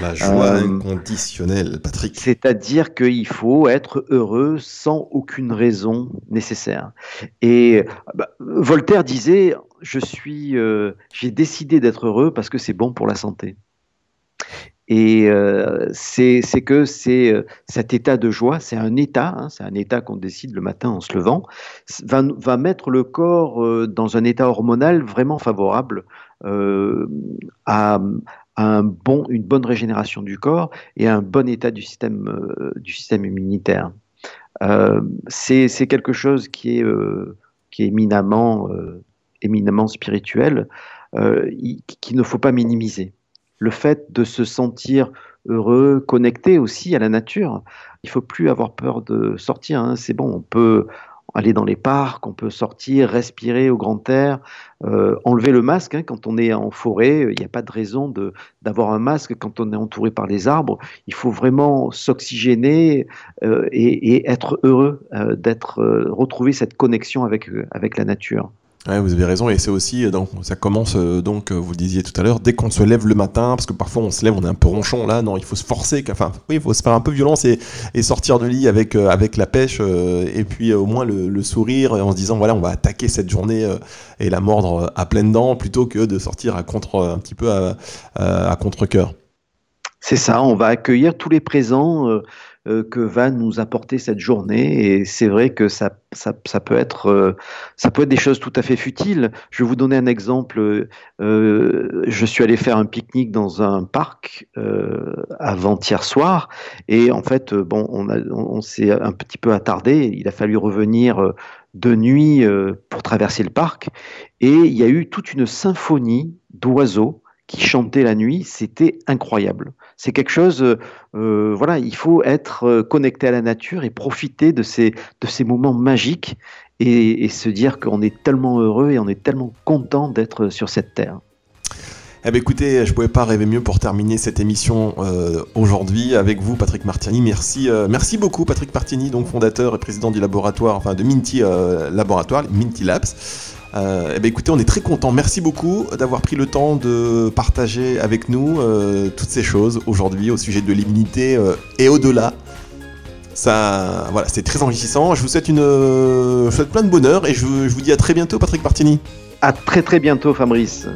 La joie euh, inconditionnelle, Patrick. C'est-à-dire qu'il faut être heureux sans aucune raison nécessaire. Et bah, Voltaire disait je suis, euh, j'ai décidé d'être heureux parce que c'est bon pour la santé. Et euh, c'est que c'est cet état de joie, c'est un état, hein, c'est un état qu'on décide le matin en se levant, va, va mettre le corps dans un état hormonal vraiment favorable à, un bon, une bonne régénération du corps et un bon état du système, euh, du système immunitaire. Euh, c'est quelque chose qui est, euh, qui est éminemment, éminemment spirituel, qu'il ne faut pas minimiser. Le fait de se sentir heureux, connecté aussi à la nature, il faut plus avoir peur de sortir. Hein. C'est bon, on peut, aller dans les parcs, on peut sortir, respirer au grand air, euh, enlever le masque. Hein, quand on est en forêt, il n'y a pas de raison d'avoir un masque quand on est entouré par les arbres. Il faut vraiment s'oxygéner euh, et, être heureux euh, d'être retrouver cette connexion avec la nature. Ouais, vous avez raison, et c'est aussi, euh, donc, ça commence, euh, donc, euh, vous le disiez tout à l'heure, dès qu'on se lève le matin, parce que parfois on se lève, on est un peu ronchon, là, non, il faut se forcer, enfin, oui, il faut se faire un peu violence et, sortir du lit avec, avec la pêche, et puis au moins le, sourire, en se disant, voilà, on va attaquer cette journée et la mordre à pleines dents, plutôt que de sortir à contre, un petit peu à, à contre-coeur. C'est ça, on va accueillir tous les présents que va nous apporter cette journée. Et c'est vrai que ça, ça, peut être, euh, ça peut être des choses tout à fait futiles. Je vais vous donner un exemple. Euh, je suis allé faire un pique-nique dans un parc avant-hier soir. Et en fait, bon, on, on, s'est un petit peu attardé. Il a fallu revenir de nuit pour traverser le parc. Et il y a eu toute une symphonie d'oiseaux qui chantaient la nuit. C'était incroyable c'est quelque chose, euh, euh, voilà, il faut être euh, connecté à la nature et profiter de ces, de ces moments magiques et, se dire qu'on est tellement heureux et on est tellement content d'être sur cette terre. Eh bien, écoutez, je pouvais pas rêver mieux pour terminer cette émission aujourd'hui avec vous, Patrick Martini. Merci, merci beaucoup, Patrick Martini, donc fondateur et président du laboratoire, enfin de Minty Laboratoire, Minty Labs. Euh, eh ben, écoutez, on est très content. Merci beaucoup d'avoir pris le temps de partager avec nous euh, toutes ces choses aujourd'hui au sujet de l'immunité euh, et au-delà. Ça, voilà, c'est très enrichissant. Je vous souhaite une, plein de bonheur et je, je vous dis à très bientôt, Patrick Martini. À très très bientôt, Fabrice.